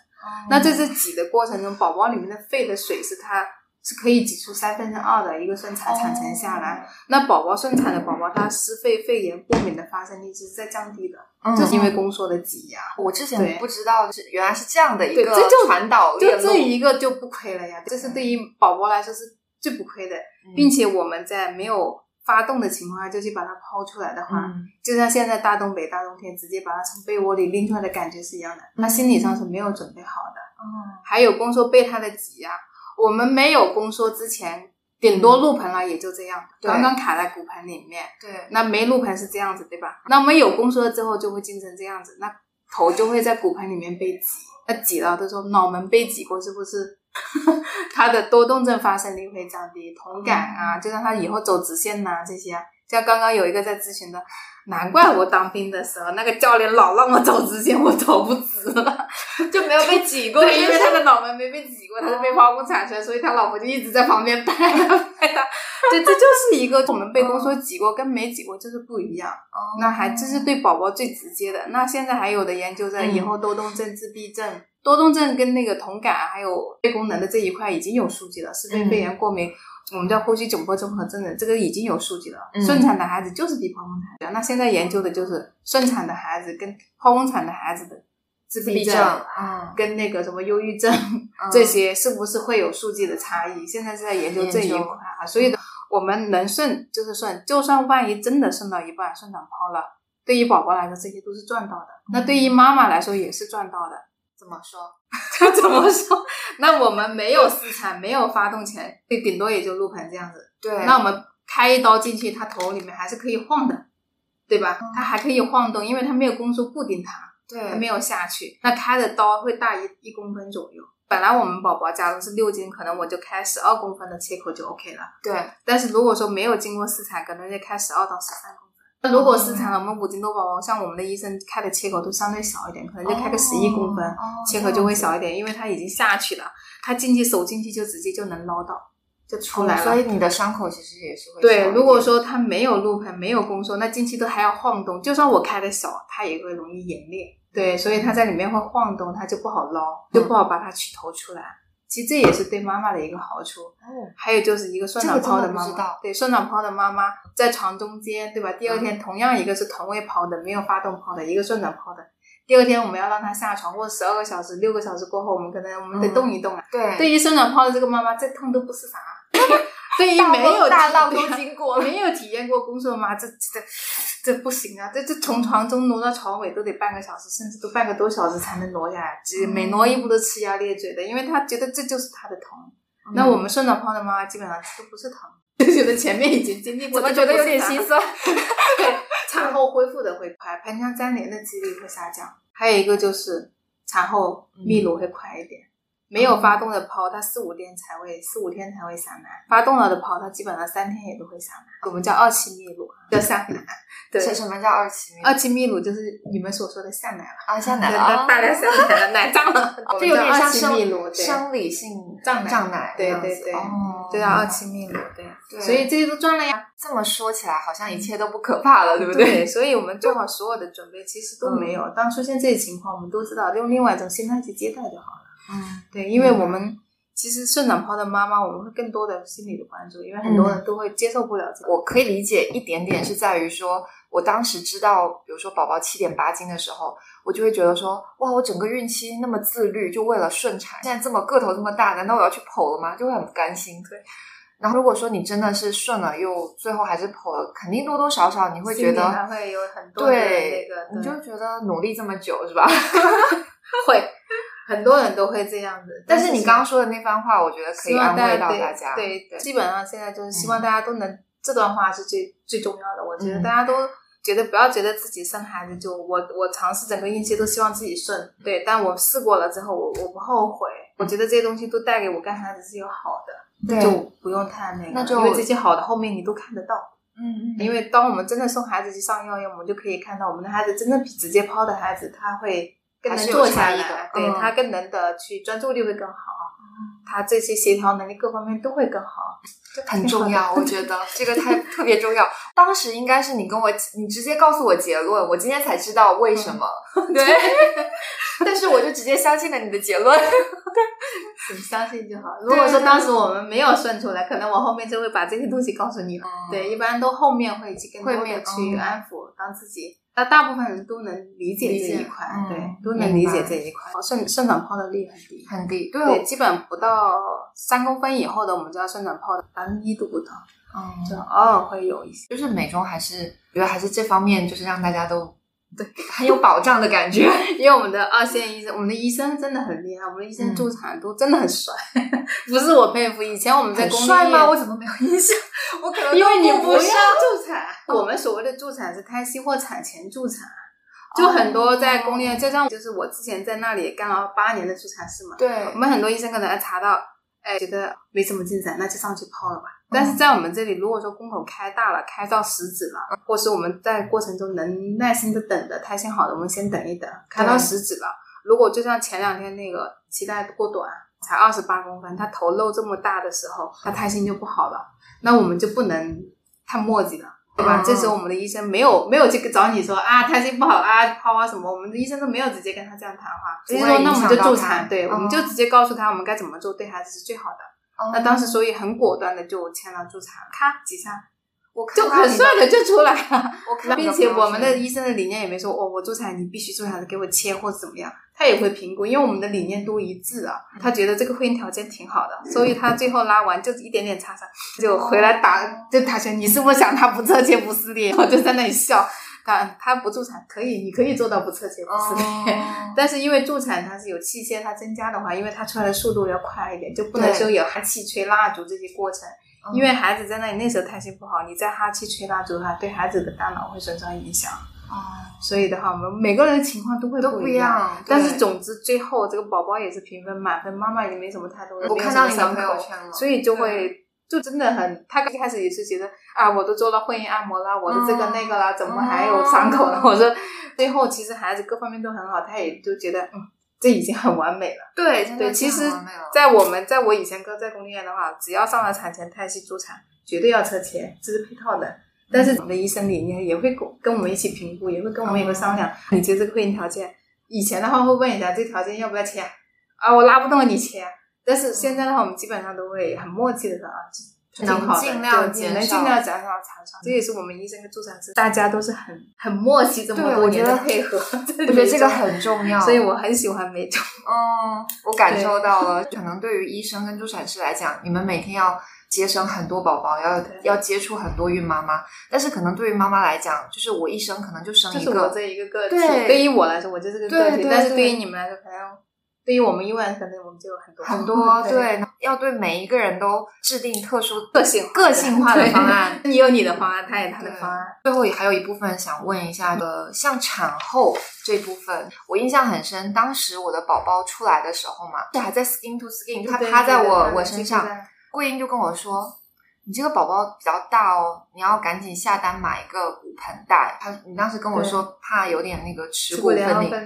那在这挤的过程中，宝宝里面的肺的水是它。是可以挤出三分之二的一个顺产产程下来，那宝宝顺产的宝宝，他湿肺肺炎过敏的发生率是在降低的，就是因为宫缩的挤压。我之前不知道是原来是这样的一个传导链就这一个就不亏了呀，这是对于宝宝来说是最不亏的，并且我们在没有发动的情况下就去把它抛出来的话，就像现在大东北大冬天直接把它从被窝里拎出来的感觉是一样的，他心理上是没有准备好的。嗯，还有宫缩被他的挤压。我们没有宫缩之前，顶多入盆了，也就这样，刚刚卡在骨盆里面。对，那没入盆是这样子，对吧？那我们有宫缩之后，就会进成这样子，那头就会在骨盆里面被挤，那挤了都说脑门被挤过，是不是？他的多动症发生率会降低，同感啊，就让他以后走直线呐，这些。像刚刚有一个在咨询的。难怪我当兵的时候，那个教练老让我走直线，我走不直了，就没有被挤过。对，因为他的脑门没被挤过，他是被剖宫产出来，所以他老婆就一直在旁边拍他拍他。对，这就是一个我们被宫缩挤过跟没挤过就是不一样。哦那还这是对宝宝最直接的。那现在还有的研究在以后多动症、自闭症、多动症跟那个同感还有肺功能的这一块已经有数据了，是对肺炎过敏。我们叫呼吸窘迫综合症的，这个已经有数据了。顺产的孩子就是比剖宫产的，那现在研究的就是顺产的孩子跟剖宫产的孩子的自闭症，嗯，跟那个什么忧郁症这些是不是会有数据的差异？现在是在研究这一块啊。所以我们能顺就是顺，就算万一真的顺到一半，顺产剖了，对于宝宝来说这些都是赚到的，那对于妈妈来说也是赚到的。怎么说？他怎么说？那我们没有四产，没有发动前，对，顶多也就入盆这样子。对，那我们开一刀进去，他头里面还是可以晃的，对吧？他还可以晃动，因为他没有宫缩固定它，对，他没有下去。那开的刀会大一一公分左右。本来我们宝宝假如是六斤，可能我就开十二公分的切口就 OK 了。对，但是如果说没有经过试产，可能就开十二到十三公分。如果是产了我们五斤多宝宝，像我们的医生开的切口都相对小一点，可能就开个十一公分，切口就会小一点，因为它已经下去了，它进去手进去就直接就能捞到，就出来了。所以你的伤口其实也是会对。如果说它没有入盆，没有宫缩，那进去都还要晃动，就算我开的小，它也会容易演裂。对，所以它在里面会晃动，它就不好捞，就不好把它取头出来。其实这也是对妈妈的一个好处。哦，还有就是一个顺卵泡的妈妈，对顺卵泡的妈妈在床中间，对吧？第二天同样一个是同位泡的，没有发动泡的，一个顺卵泡的。第二天我们要让她下床，或者十二个小时、六个小时过后，我们可能我们得动一动啊。对，对于顺卵泡的这个妈妈，再痛都不是啥。对于没有大浪 都经过，没有体验过工作吗，这这这不行啊！这这从床中挪到床尾都得半个小时，甚至都半个多小时才能挪下来，每挪一步都呲牙咧嘴的，因为他觉得这就是他的疼。那我们顺产泡的妈妈基本上都不是疼，就觉得前面已经经历过，怎么觉得有点心酸？对，产后恢复的会快，盆腔粘连的几率会下降。还有一个就是产后泌乳会快一点。没有发动的泡，它四五天才会四五天才会下奶；发动了的泡，它基本上三天也都会下奶。我们叫二期泌乳，叫下奶。对，什么叫二期泌？二期泌乳就是你们所说的下奶了啊，下奶了，大量下奶了，奶胀了。这有点像生生理性胀胀奶，对对对，就叫二期泌乳。对，所以这些都赚了呀。这么说起来，好像一切都不可怕了，对不对？所以我们做好所有的准备，其实都没有。当出现这些情况，我们都知道用另外一种心态去接待就好了。嗯，对，因为我们其实顺产泡的妈妈，我们会更多的心理的关注，因为很多人都会接受不了这个。我可以理解一点点，是在于说，我当时知道，比如说宝宝七点八斤的时候，我就会觉得说，哇，我整个孕期那么自律，就为了顺产，现在这么个头这么大，难道我要去剖了吗？就会很不甘心。对。然后如果说你真的是顺了，又最后还是剖了，肯定多多少少你会觉得还会有很多对那个，你就觉得努力这么久是吧？会。很多人都会这样子，但是你刚刚说的那番话，我觉得可以安慰到大家。对，基本上现在就是希望大家都能，这段话是最最重要的。我觉得大家都觉得不要觉得自己生孩子就我我尝试整个孕期都希望自己顺，对，但我试过了之后，我我不后悔。我觉得这些东西都带给我干孩子是有好的，就不用太那个，因为这些好的后面你都看得到。嗯嗯。因为当我们真的送孩子去上幼儿园，我们就可以看到我们的孩子真正直接抛的孩子，他会。更能坐下来，对他更能的去专注力会更好，他这些协调能力各方面都会更好，很重要。我觉得这个太特别重要。当时应该是你跟我，你直接告诉我结论，我今天才知道为什么。对，但是我就直接相信了你的结论。你相信就好。如果说当时我们没有算出来，可能我后面就会把这些东西告诉你了。对，一般都后面会去更多的去安抚，当自己。那大部分人都能理解这一块，对，都能理解这一块。顺顺转泡的力很低，很低，对，基本不到三公分以后的，我们叫顺转泡的，百分之一都不到，嗯，就偶尔会有一些。就是美中还是觉得还是这方面，就是让大家都。对，很有保障的感觉，因为我们的二线医生，我们的医生真的很厉害，我们的医生助产都真的很帅，不是我佩服。以前我们在公立吗？我怎么没有印象？我可能因为你不是助产，我们所谓的助产是胎息或产前助产，就很多在公立，就像就是我之前在那里干了八年的助产士嘛，对，我们很多医生可能查到。哎，觉得没什么进展，那就上去抛了吧。但是在我们这里，如果说宫口开大了，开到十指了，或是我们在过程中能耐心的等的胎心好的，我们先等一等。开到十指了，如果就像前两天那个脐带过短，才二十八公分，它头露这么大的时候，它胎心就不好了，那我们就不能太墨迹了。对吧？这时候我们的医生没有没有去找你说啊，胎心不好啊，抛啊什么？我们的医生都没有直接跟他这样谈话，直接说那我们就助产，对，我们就直接告诉他我们该怎么做，对孩子是最好的。那当时所以很果断的就签了助产，咔几下。就很帅的就出来了，并且我们的医生的理念也没说哦，我助产你必须助产给我切或者怎么样，他也会评估，因为我们的理念都一致啊。他觉得这个婚姻条件挺好的，所以他最后拉完就一点点擦伤，就回来打就打拳。你是不是想他不侧切不撕裂？我就在那里笑。他他不助产可以，你可以做到不侧切不撕裂，但是因为助产它是有器械，它增加的话，因为它出来的速度要快一点，就不能说有哈气吹蜡烛这些过程。因为孩子在那里那时候胎心不好，你在哈气吹蜡烛的话，对孩子的大脑会损伤影响。哦，所以的话，我们每个人的情况都会不一样。但是总之最后这个宝宝也是评分满分，妈妈也没什么太多的，我看到你的朋友圈了，所以就会就真的很，他刚开始也是觉得啊，我都做了会阴按摩啦，我的这个那个了，怎么还有伤口呢？我说最后其实孩子各方面都很好，他也就觉得嗯，这已经很完美了。对对，其实，在我们在我以前哥在公立医院的话，只要上了产前胎息助产，绝对要车切，这是配套的。但是我们的医生里面也会跟跟我们一起评估，也会跟我们一个商量，你觉得这个会阴条件，以前的话会问一下这条件要不要签啊？我拉不动你签。但是现在的话，我们基本上都会很默契的说啊，能尽量减能尽量减少产伤。这也是我们医生跟助产师大家都是很很默契这么多年的配合，我觉得这个很重要。所以我很喜欢美中。嗯，我感受到了。可能对于医生跟助产师来讲，你们每天要接生很多宝宝，要要接触很多孕妈妈。但是可能对于妈妈来讲，就是我一生可能就生一个，这一个个体。对于我来说，我就是个个体。但是对于你们来说，可能。对于我们医院，可能我们就有很多很多 对，要对每一个人都制定特殊个性个性化的方案。你有你的方案，他有他的方案。最后也还有一部分想问一下的，像产后这部分，我印象很深。当时我的宝宝出来的时候嘛，就还在 skin to skin，他趴在我我身上，桂英就跟我说。你这个宝宝比较大哦，你要赶紧下单买一个骨盆带。他，你当时跟我说怕有点那个耻骨分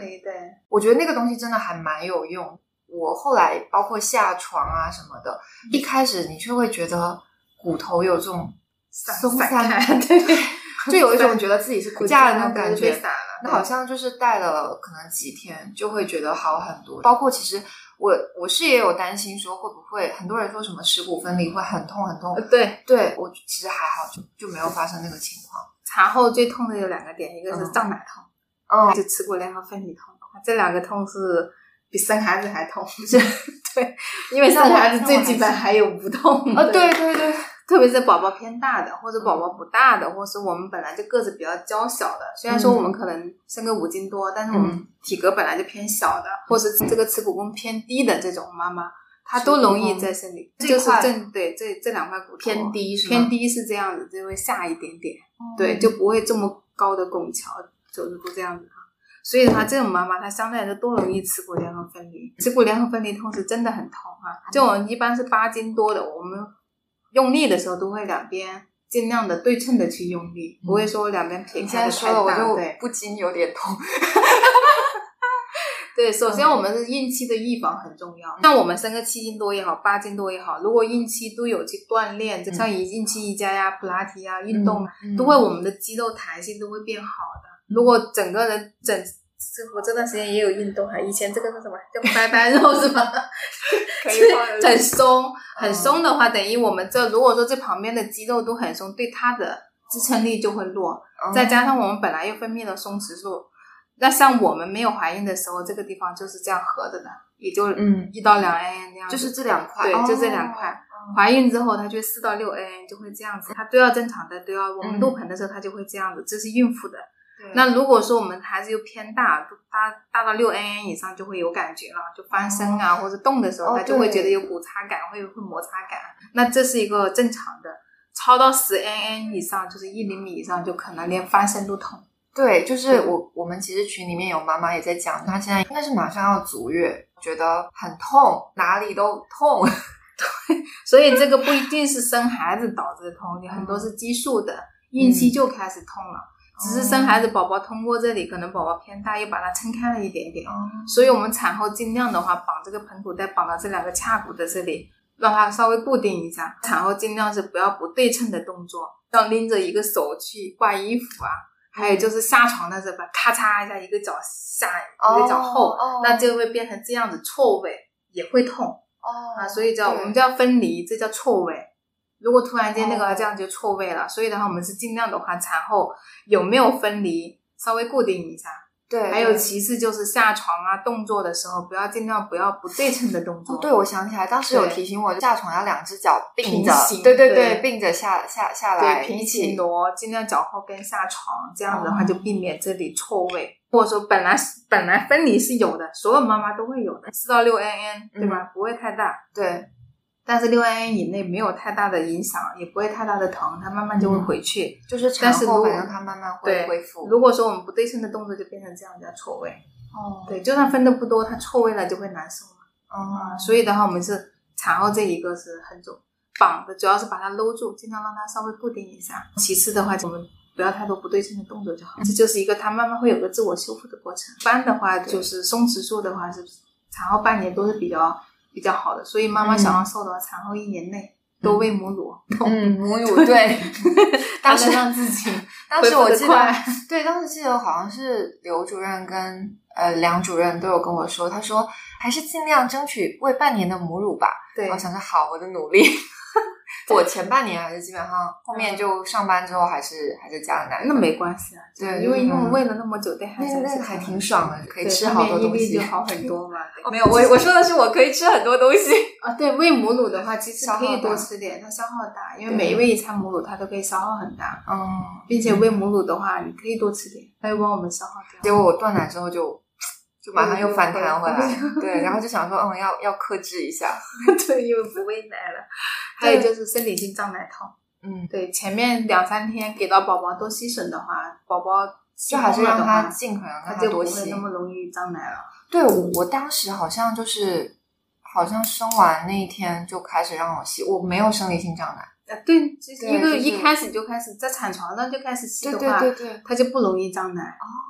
离，对，我觉得那个东西真的还蛮有用。我后来包括下床啊什么的，一开始你却会觉得骨头有这种松散，对，就有一种觉得自己是 骨架的那种感觉。那好像就是戴了可能几天就会觉得好很多，包括其实。我我是也有担心说会不会很多人说什么耻骨分离会很痛很痛，对对，我其实还好，就就没有发生那个情况。产后最痛的有两个点，一个是胀奶痛，哦，就耻骨联合分离痛，这两个痛是比生孩子还痛，对，因为生孩子最基本还有无痛，啊，对对对。特别是宝宝偏大的，或者宝宝不大的，或是我们本来就个子比较娇小的，虽然说我们可能生个五斤多，但是我们体格本来就偏小的，或是这个耻骨弓偏低的这种妈妈，她都容易在生理，就是正对这这两块骨头偏低，偏低是这样子，就会下一点点，对，就不会这么高的拱桥走路都这样子哈。所以的话，这种妈妈她相对来说多容易耻骨联合分离，耻骨联合分离痛是真的很痛哈。这种一般是八斤多的，我们。用力的时候都会两边尽量的对称的去用力，不会说两边撇开的太大，对，不禁有点痛。对，首先我们是孕期的预防很重要，像我们生个七斤多也好，八斤多也好，如果孕期都有去锻炼，就像以孕期瑜伽呀、普拉提啊运动，都会我们的肌肉弹性都会变好的。如果整个人整。我这段时间也有运动哈，以前这个是什么叫拜拜肉是吧？可以很松，很松的话，等于我们这如果说这旁边的肌肉都很松，对它的支撑力就会弱。再加上我们本来又分泌了松弛素，那像我们没有怀孕的时候，这个地方就是这样合着的，也就嗯一到两 n 那样，就是这两块，对，就这两块。怀孕之后，它就四到六 n 就会这样子，它都要正常的，都要我们入盆的时候，它就会这样子，这是孕妇的。那如果说我们孩子又偏大，大大到六 n 以上就会有感觉了，就翻身啊或者动的时候，他就会觉得有骨擦感，会会摩擦感。那这是一个正常的，超到十 n 以上，就是一厘米以上，就可能连翻身都痛。对，就是我我们其实群里面有妈妈也在讲，她现在应该是马上要足月，觉得很痛，哪里都痛。对，所以这个不一定是生孩子导致的痛，有很多是激素的，孕期就开始痛了。只是生孩子，宝宝通过这里，可能宝宝偏大，又把它撑开了一点点。所以，我们产后尽量的话，绑这个盆骨带，绑到这两个髂骨的这里，让它稍微固定一下。产后尽量是不要不对称的动作，像拎着一个手去挂衣服啊，还有就是下床的时候，咔嚓一下，一个脚下，一个脚后，那就会变成这样子错位，也会痛。哦，啊，所以叫我们叫分离，这叫错位。如果突然间那个这样就错位了，所以的话，我们是尽量的话，产后有没有分离，稍微固定一下。对，还有其次就是下床啊，动作的时候不要尽量不要不对称的动作。哦对，我想起来，当时有提醒我下床要两只脚并着，对对对，并着下下下来，对平起挪，尽量脚后跟下床，这样子的话就避免这里错位，或者说本来本来分离是有的，所有妈妈都会有的，四到六 n，对吧？不会太大，对。但是六 n 以内没有太大的影响，也不会太大的疼，它慢慢就会回去。就是产后反正它慢慢会恢复。如果说我们不对称的动作，就变成这样叫错位。哦。对，就算分的不多，它错位了就会难受了。哦。所以的话，我们是产后这一个是很重，绑的主要是把它搂住，尽量让它稍微固定一下。其次的话，我们不要太多不对称的动作就好。这就是一个它慢慢会有个自我修复的过程。一般的话，就是松弛术的话是产后半年都是比较比较好的。所以妈妈想要瘦的话，产后一年内多喂母乳。嗯，母乳对。当时让自己，当时我记得，对，当时记得好像是刘主任跟呃梁主任都有跟我说，他说还是尽量争取喂半年的母乳吧。对，我想说好，我的努力。我前半年还是基本上，后面就上班之后还是还是加了奶，那没关系啊。对，因为因为喂了那么久，对孩子还挺爽的，可以吃好多东西，就好很 多嘛。没有，我我说的是我可以吃很多东西啊。对，喂母乳的话，其实可以多吃点，它消耗大，因为每喂一餐母乳，它都可以消耗很大。嗯，并且喂母乳的话，你可以多吃点，它会帮我们消耗掉。结果我断奶之后就。就马上又反弹回来，对，然后就想说，嗯，要要克制一下，对，因为不喂奶了。还有就是生理性胀奶痛，嗯，对，前面两三天给到宝宝多吸吮的话，宝宝就还是让他尽可能让他多吸，那么容易胀奶了。对，我我当时好像就是好像生完那一天就开始让我吸，我没有生理性胀奶。呃，对，一个一开始就开始在产床上就开始吸的话，对对对，它就不容易胀奶，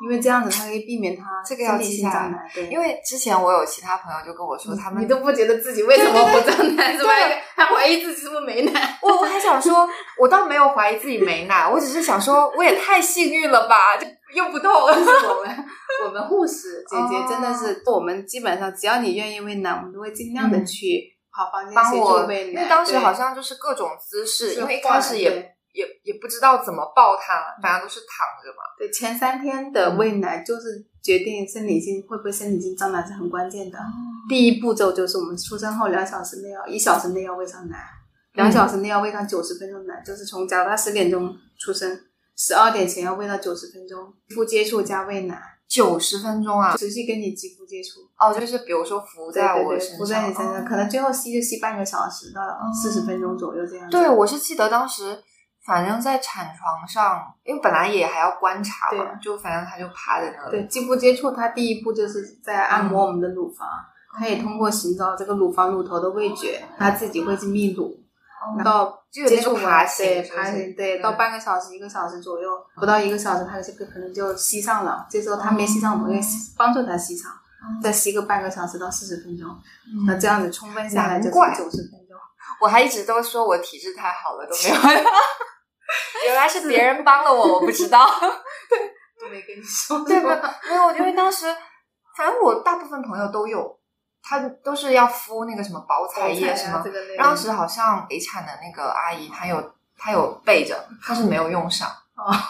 因为这样子它可以避免它这个要记下来。对，因为之前我有其他朋友就跟我说，他们你都不觉得自己为什么不胀奶，是吧？还怀疑自己是不是没奶。我我还想说，我倒没有怀疑自己没奶，我只是想说，我也太幸运了吧，就用不透。是我们我们护士姐姐真的是，我们基本上只要你愿意喂奶，我们都会尽量的去。好，帮我，因为当时好像就是各种姿势，因为一开始也也也不知道怎么抱他，反正都是躺着嘛。对，前三天的喂奶就是决定生理性会不会生理性胀奶是很关键的。第一步骤就是我们出生后两小时内要一小时内要喂上奶，两小时内要喂上九十分钟奶，就是从假如他十点钟出生，十二点前要喂到九十分钟，不接触加喂奶。九十分钟啊，持续跟你肌肤接触。哦，就是比如说浮在我身上，浮在你身上，可能最后吸就吸半个小时到四十分钟左右这样。对，我是记得当时，反正在产床上，因为本来也还要观察嘛，就反正他就趴在那里。对，肌肤接触，他第一步就是在按摩我们的乳房，可以通过寻找这个乳房乳头的味觉，他自己会去泌乳。到接触爬行爬行对，到半个小时一个小时左右，不到一个小时，它这个可能就吸上了。这时候它没吸上，我们会帮助它吸上，再吸个半个小时到四十分钟。那这样子充分下来就是九十分钟。我还一直都说我体质太好了，都没有。原来是别人帮了我，我不知道。都没跟你说。对没没有，因为当时反正我大部分朋友都有。他都是要敷那个什么保彩液是吗？当时好像陪产的那个阿姨，她有她有备着，但是没有用上。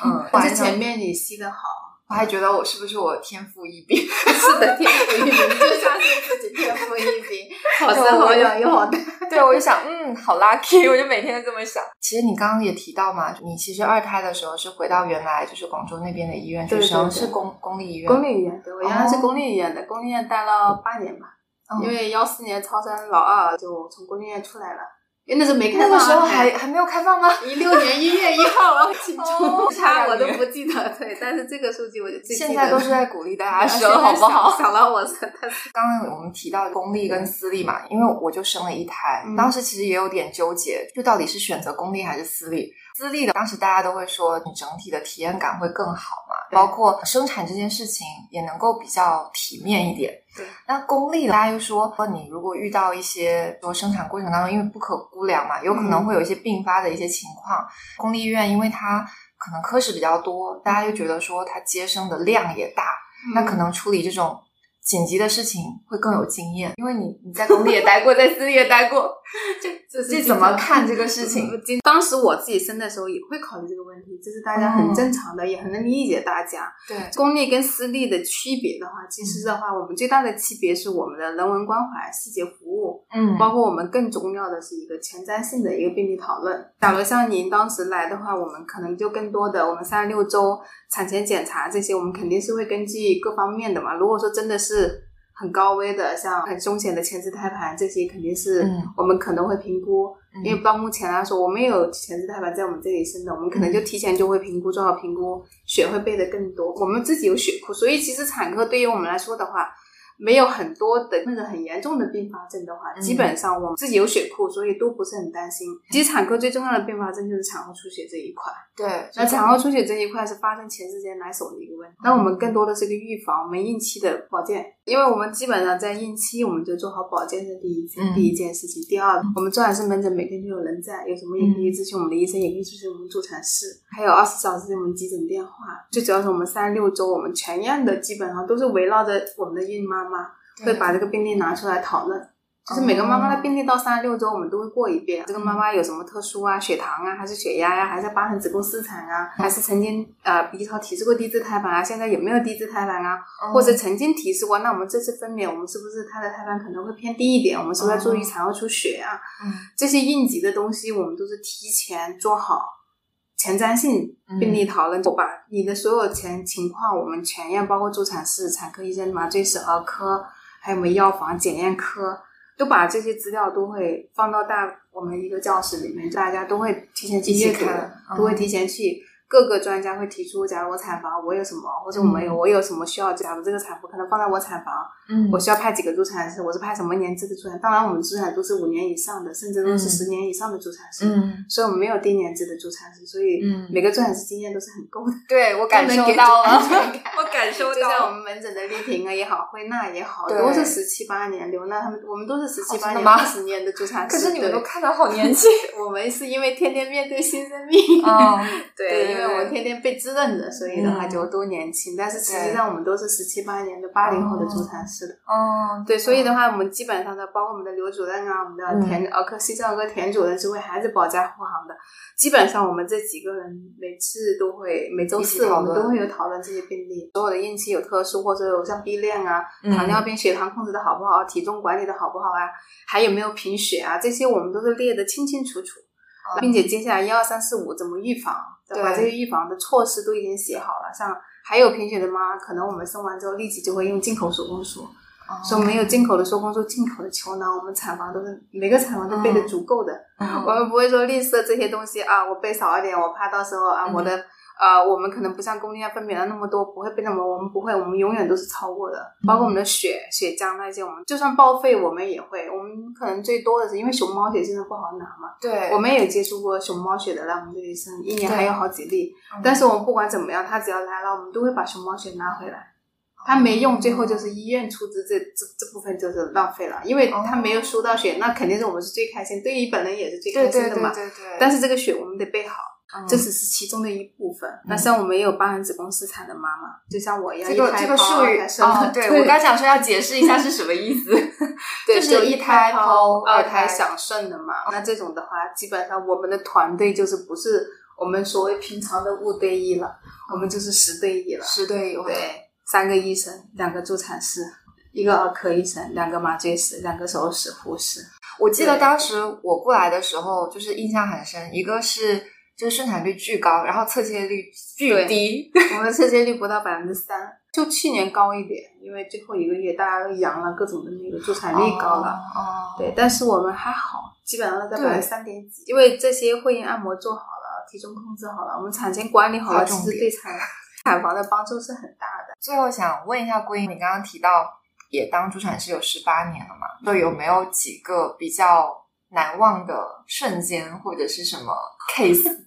嗯，但是前面你吸的好。我还觉得我是不是我天赋异禀？是的，天赋异禀，就相信自己天赋异禀，好生好养又好带。对，我就想，嗯，好 lucky，我就每天都这么想。其实你刚刚也提到嘛，你其实二胎的时候是回到原来就是广州那边的医院去生，是公公立医院。公立医院，对我原来是公立医院的，公立医院待了八年吧。因为幺四年超生老二就从公立医院出来了，因为那时候没开放，那个时候还还没有开放吗？一六年一月一号，我很清楚，差我都不记得。对，但是这个数据我就记得。现在都是在鼓励大家生，好不好？想到我是。刚刚我们提到公立跟私立嘛，因为我就生了一胎，当时其实也有点纠结，就到底是选择公立还是私立。私立的，当时大家都会说，你整体的体验感会更好嘛，包括生产这件事情也能够比较体面一点。对，那公立的，大家又说，你如果遇到一些说生产过程当中，因为不可估量嘛，有可能会有一些并发的一些情况，公立医院因为它可能科室比较多，大家又觉得说它接生的量也大，那可能处理这种。紧急的事情会更有经验，因为你你在公立也待过，在私立也待过，这这怎么看这个事情？当时我自己生的时候也会考虑这个问题，这是大家很正常的，也很能理解大家。对公立跟私立的区别的话，其实的话，我们最大的区别是我们的人文关怀、细节服务，嗯，包括我们更重要的是一个前瞻性的一个病例讨论。假如像您当时来的话，我们可能就更多的我们三十六周产前检查这些，我们肯定是会根据各方面的嘛。如果说真的是是很高危的，像很凶险的前置胎盘，这些肯定是我们可能会评估。因为到目前来说，我们有前置胎盘在我们这里生的，我们可能就提前就会评估，做好评估，血会备的更多。我们自己有血库，所以其实产科对于我们来说的话，没有很多的那个很严重的并发症的话，基本上我们自己有血库，所以都不是很担心。其实产科最重要的并发症就是产后出血这一块。对，那产后出血这一块是发生前时间来手的一个问题。那我们更多的是个预防，我们孕期的保健，因为我们基本上在孕期我们就做好保健的第一第一件事情。第二，我们助产士门诊每天就有人在，有什么也可以咨询我们的医生，也可以咨询我们助产士，还有二十四小时我们急诊电话。最主要是我们三六周我们全院的基本上都是围绕着我们的孕妈妈妈。会把这个病例拿出来讨论，就是每个妈妈的病例到三十六周，我们都会过一遍。这个妈妈有什么特殊啊？血糖啊，还是血压呀？还是八成子宫失产啊？还是曾经呃 B 超提示过低质胎盘啊？现在有没有低质胎盘啊？或者曾经提示过？那我们这次分娩，我们是不是她的胎盘可能会偏低一点？我们是不是要注意产后出血啊？这些应急的东西，我们都是提前做好前瞻性病例讨论。我把你的所有前情况，我们全院包括助产士、产科医生、麻醉师、儿科。还有我们药房检验科都把这些资料都会放到大我们一个教室里面，大家都会提前去看，都会提前去。各个专家会提出，假如我产房我有什么，或者我没有，我有什么需要？假如这个产妇可能放在我产房，嗯，我需要派几个助产士？我是派什么年资的助产？当然，我们助产都是五年以上的，甚至都是十年以上的助产士。嗯，所以我们没有低年资的助产士，所以每个助产士经验都是很够的。对 我感受到了，我感受到，就像我们门诊的丽萍啊也好，慧娜也好，都是十七八年，刘娜他们，我们都是十七八年、二十年的助产士。可是你们都看到好年轻，我们是因为天天面对新生命。哦，对，因为我们天天被。滋润着，所以的话就都年轻，但是实际上我们都是十七八年的八零后的助产士的。哦，对，所以的话，我们基本上的，包括我们的刘主任啊，我们的田儿科、西藏儿科田主任是为孩子保驾护航的。基本上我们这几个人每次都会每周四我们都会有讨论这些病例，所有的孕期有特殊或者有像 B 链啊、糖尿病、血糖控制的好不好、体重管理的好不好啊，还有没有贫血啊，这些我们都是列的清清楚楚。并且接下来一二三四五怎么预防，把这些预防的措施都已经写好了。像还有贫血的妈，可能我们生完之后立即就会用进口手工书，说没有进口的手工书、进口的球囊，我们产房都是每个产房都备的足够的，我们不会说吝啬这些东西啊，我备少一点，我怕到时候啊我的。呃，我们可能不像公立医院分娩了那么多，不会被那么，我们不会，我们永远都是超过的。包括我们的血、血浆那些，我们就算报废，我们也会。我们可能最多的是因为熊猫血现在不好拿嘛。对。我们也接触过熊猫血的来我们这里生，一年还有好几例。但是我们不管怎么样，他只要来了，我们都会把熊猫血拿回来。他没用，最后就是医院出资，这这这部分就是浪费了，因为他没有输到血，那肯定是我们是最开心，对于本人也是最开心的嘛。对对对对。但是这个血我们得备好。这只是其中的一部分。那像我们也有八人子宫失产的妈妈，就像我一样，这个这个术语哦，对我刚想说要解释一下是什么意思。就是一胎剖、二胎想顺的嘛。那这种的话，基本上我们的团队就是不是我们所谓平常的五对一了，我们就是十对一了。十对一，对，三个医生，两个助产士，一个儿科医生，两个麻醉师，两个手术室护士。我记得当时我过来的时候，就是印象很深，一个是。就是生产率巨高，然后侧切率巨低。我们侧切率不到百分之三，就去年高一点，因为最后一个月大家都阳了，各种的那个助产率高了。哦。对，但是我们还好，基本上在百分之三点几。因为这些会阴按摩做好了，体重控制好了，我们产前管理好了，其实对产 产房的帮助是很大的。最后想问一下桂英，你刚刚提到也当助产师有十八年了嘛？就有没有几个比较难忘的瞬间，或者是什么 case？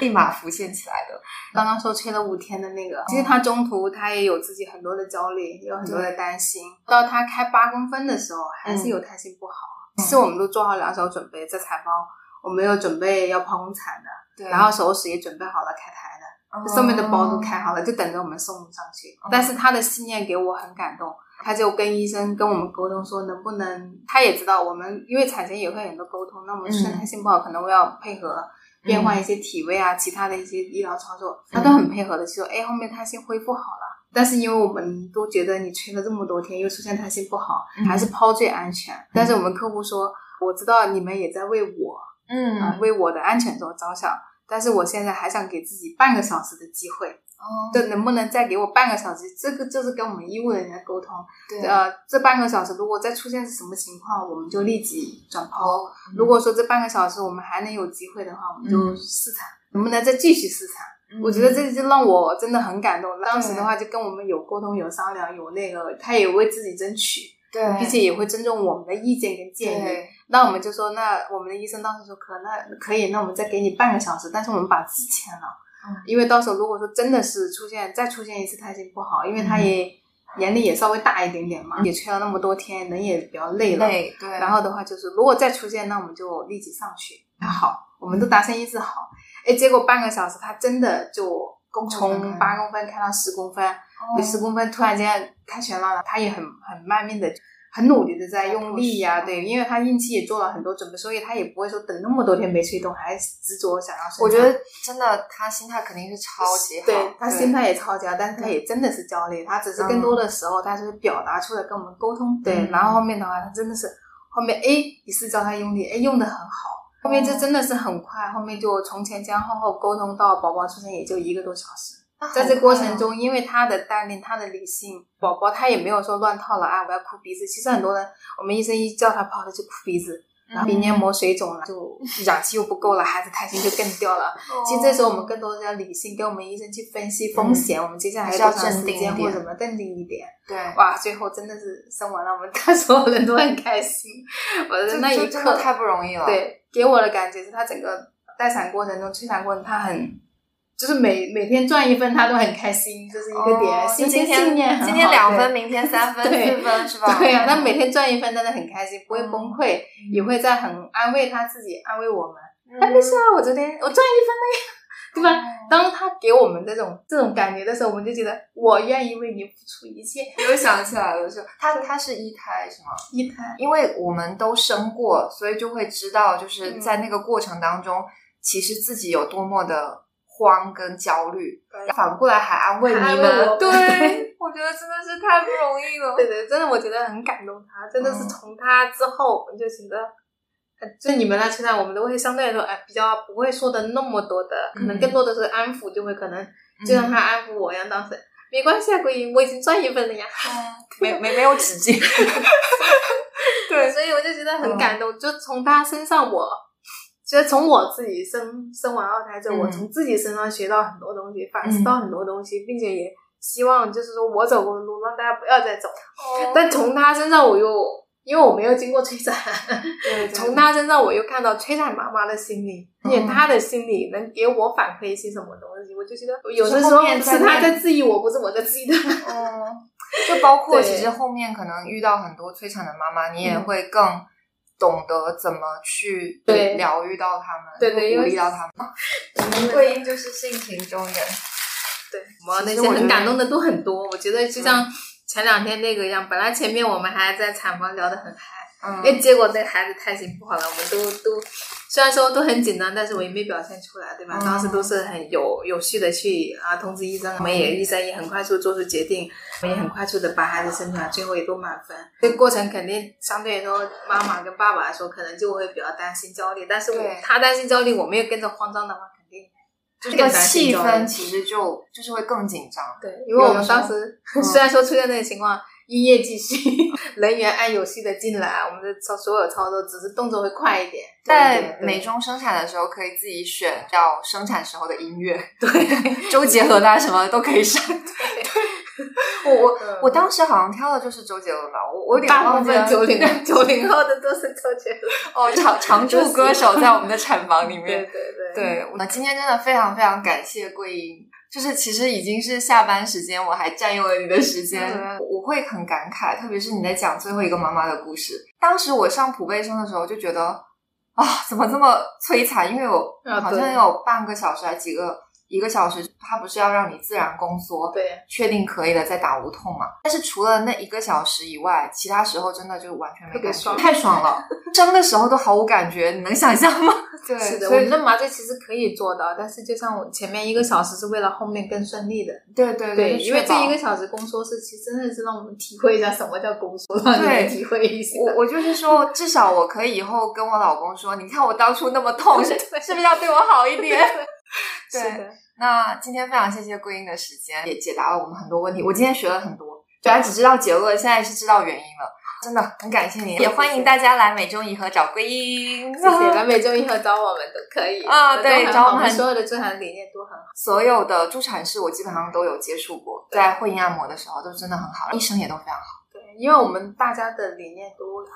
立马浮现起来的。刚刚说催了五天的那个，其实他中途他也有自己很多的焦虑，也有很多的担心。到他开八公分的时候，还是有胎心不好。其实我们都做好两手准备，在产房我们有准备要剖宫产的，然后手术室也准备好了开台的，上面的包都开好了，就等着我们送上去。但是他的信念给我很感动，他就跟医生跟我们沟通说，能不能他也知道我们因为产前也会很多沟通，那我们虽然胎心不好，可能我要配合。变换一些体位啊，其他的一些医疗操作，他都很配合的，就说：“哎，后面他先恢复好了。”但是因为我们都觉得你吹了这么多天，又出现他心不好，还是抛最安全。但是我们客户说：“我知道你们也在为我，嗯，为我的安全着着想，但是我现在还想给自己半个小时的机会。”哦，这能不能再给我半个小时？这个就是跟我们医务人员沟通。对，呃，这半个小时如果再出现是什么情况，我们就立即转剖。如果说这半个小时我们还能有机会的话，我们就试产，能不能再继续试产？我觉得这就让我真的很感动。当时的话，就跟我们有沟通、有商量、有那个，他也为自己争取，对，并且也会尊重我们的意见跟建议。那我们就说，那我们的医生当时说可那可以，那我们再给你半个小时，但是我们把字签了，因为到时候如果说真的是出现再出现一次胎心不好，因为他也年龄也稍微大一点点嘛，也催了那么多天，人也比较累了。累，对。然后的话就是，如果再出现，那我们就立即上去。好，我们都达成一致好。哎，结果半个小时，他真的就从八公分开到十公分，十公分突然间开全了，他也很很卖命的。很努力的在用力呀，对，因为他孕期也做了很多准备，所以他也不会说等那么多天没催动，还执着想要生。我觉得真的，他心态肯定是超级好，对他心态也超级好，但是他也真的是焦虑，他只是更多的时候他是表达出来跟我们沟通，对，然后后面的话他真的是后面哎一次教他用力，哎用的很好，后面这真的是很快，后面就从前前后后沟通到宝宝出生也就一个多小时。在这过程中，因为他的淡定，他的理性，宝宝他也没有说乱套了啊！我要哭鼻子。其实很多人，我们医生一叫他跑，他就哭鼻子，然后鼻黏膜水肿了，就氧气又不够了，孩子胎心就更掉了。其实这时候我们更多的要理性，跟我们医生去分析风险，我们接下来要多长时间或怎么镇定一点。对，哇，最后真的是生完了，我们他 所有人都很开心。我的那一刻太不容易了。对，给我的感觉是他整个待产过程中、催产过程，他很。就是每每天赚一分，他都很开心，就是一个点，信心信念很好。今天两分，明天三分、四分，是吧？对呀，他每天赚一分，真的很开心，不会崩溃，也会在很安慰他自己，安慰我们。没事啊，我昨天我赚一分了呀，对吧？当他给我们这种这种感觉的时候，我们就觉得我愿意为你付出一切。又想起来了，是他他是一胎是吗？一胎，因为我们都生过，所以就会知道，就是在那个过程当中，其实自己有多么的。慌跟焦虑，反过来还安慰你们，对，我觉得真的是太不容易了。对对，真的我觉得很感动他，真的是从他之后，我就觉得，就你们那现在我们都会相对来说，哎，比较不会说的那么多的，可能更多的是安抚，就会可能就像他安抚我一样，当时没关系啊，桂英，我已经赚一份了呀，没没没有止境。对，所以我就觉得很感动，就从他身上我。其实从我自己生生完二胎之后，我从自己身上学到很多东西，反思到很多东西，并且也希望就是说我走过的路让大家不要再走。但从他身上我又因为我没有经过催产，从他身上我又看到催产妈妈的心理，而且他的心理能给我反馈一些什么东西，我就觉得有的时候是他在质疑我，不是我在质疑他。嗯，就包括其实后面可能遇到很多催产的妈妈，你也会更。懂得怎么去对疗愈到他们，对对，鼓励到他们。我们桂英 就是性情中人，对，我那些很感动的都很多。我觉得就像前两天那个一样，本来前面我们还在产房聊得很嗨。嗯，哎，结果那孩子胎心不好了，我们都都虽然说都很紧张，但是我也没表现出来，对吧？当时都是很有有序的去啊通知医生，我们也医生也很快速做出决定，我们也很快速的把孩子生出来，最后也都满分。这个过程肯定相对来说，妈妈跟爸爸来说可能就会比较担心焦虑，但是我他担心焦虑，我没有跟着慌张的话，肯定这个气氛其实就就是会更紧张。对，因为我们当时 虽然说出现那个情况。营业继续，人员按有序的进来，我们的操所有操作只是动作会快一点。在美中生产的时候，可以自己选要生产时候的音乐，对，周杰伦啊什么都可以上。对，我我我当时好像挑的就是周杰伦吧，我我有点忘记了。九零九零后的都是周杰伦哦，常常驻歌手在我们的产房里面。对对对，对，那今天真的非常非常感谢桂英。就是其实已经是下班时间，我还占用了你的时间，我会很感慨。特别是你在讲最后一个妈妈的故事，当时我上普贝生的时候就觉得啊，怎么这么摧残？因为我好像有半个小时还几个。一个小时，它不是要让你自然宫缩，对，确定可以了再打无痛嘛？但是除了那一个小时以外，其他时候真的就完全没感觉，太爽了。生的时候都毫无感觉，你能想象吗？对，是的。我们的麻醉其实可以做到，但是就像我前面一个小时是为了后面更顺利的。对对对，因为这一个小时宫缩是其实真的是让我们体会一下什么叫宫缩，让你体会一下。我我就是说，至少我可以以后跟我老公说，你看我当初那么痛，是是不是要对我好一点？对，那今天非常谢谢桂英的时间，也解答了我们很多问题。我今天学了很多，本来只知道结论，现在是知道原因了。真的很感谢你，也欢迎大家来美中颐和找桂英。谢谢，来 美中颐和找我们都可以啊。对，找我们所有的助产理念都很好，所有的助产士我基本上都有接触过，在会阴按摩的时候都真的很好，医生也都非常好。对，因为我们大家的理念都很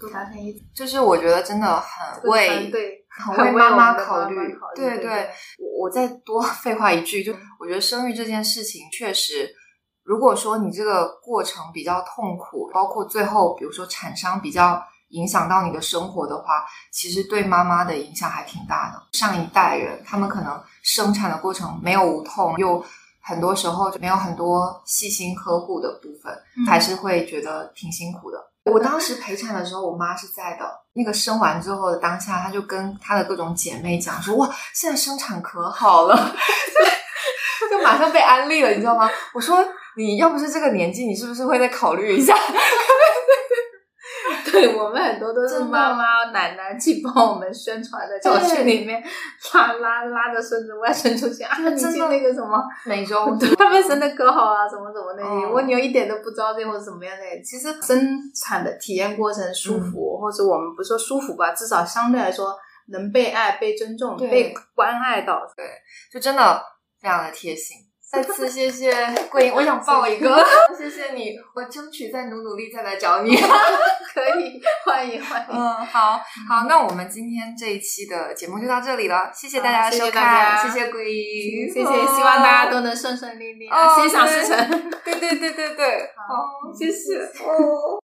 好，都达成一致。就是我觉得真的很为对，很为妈妈考虑。对对，我我再多 废话一句，就我觉得生育这件事情确实。如果说你这个过程比较痛苦，包括最后比如说产伤比较影响到你的生活的话，其实对妈妈的影响还挺大的。上一代人他们可能生产的过程没有无痛，又很多时候就没有很多细心呵护的部分，还是会觉得挺辛苦的。我当时陪产的时候，我妈是在的。那个生完之后的当下，她就跟她的各种姐妹讲说：“哇，现在生产可好了，就马上被安利了，你知道吗？”我说。你要不是这个年纪，你是不是会再考虑一下？对我们很多都是妈妈奶奶去帮我们宣传的，小区里面拉拉拉着孙子外孙出去啊，你去那个什么美洲，他们生的可好啊，怎么怎么那些，我女儿一点都不着急或者怎么样的。其实生产的体验过程舒服，或者我们不说舒服吧，至少相对来说能被爱、被尊重、被关爱到，对，就真的非常的贴心。再次谢谢桂英，我想抱一个。谢谢你，我争取再努努力再来找你。可以，欢迎欢迎。嗯，好好，那我们今天这一期的节目就到这里了，谢谢大家收看，谢谢桂英，谢谢，希望大家都能顺顺利利，心想事成。对对对对对，好，谢谢哦。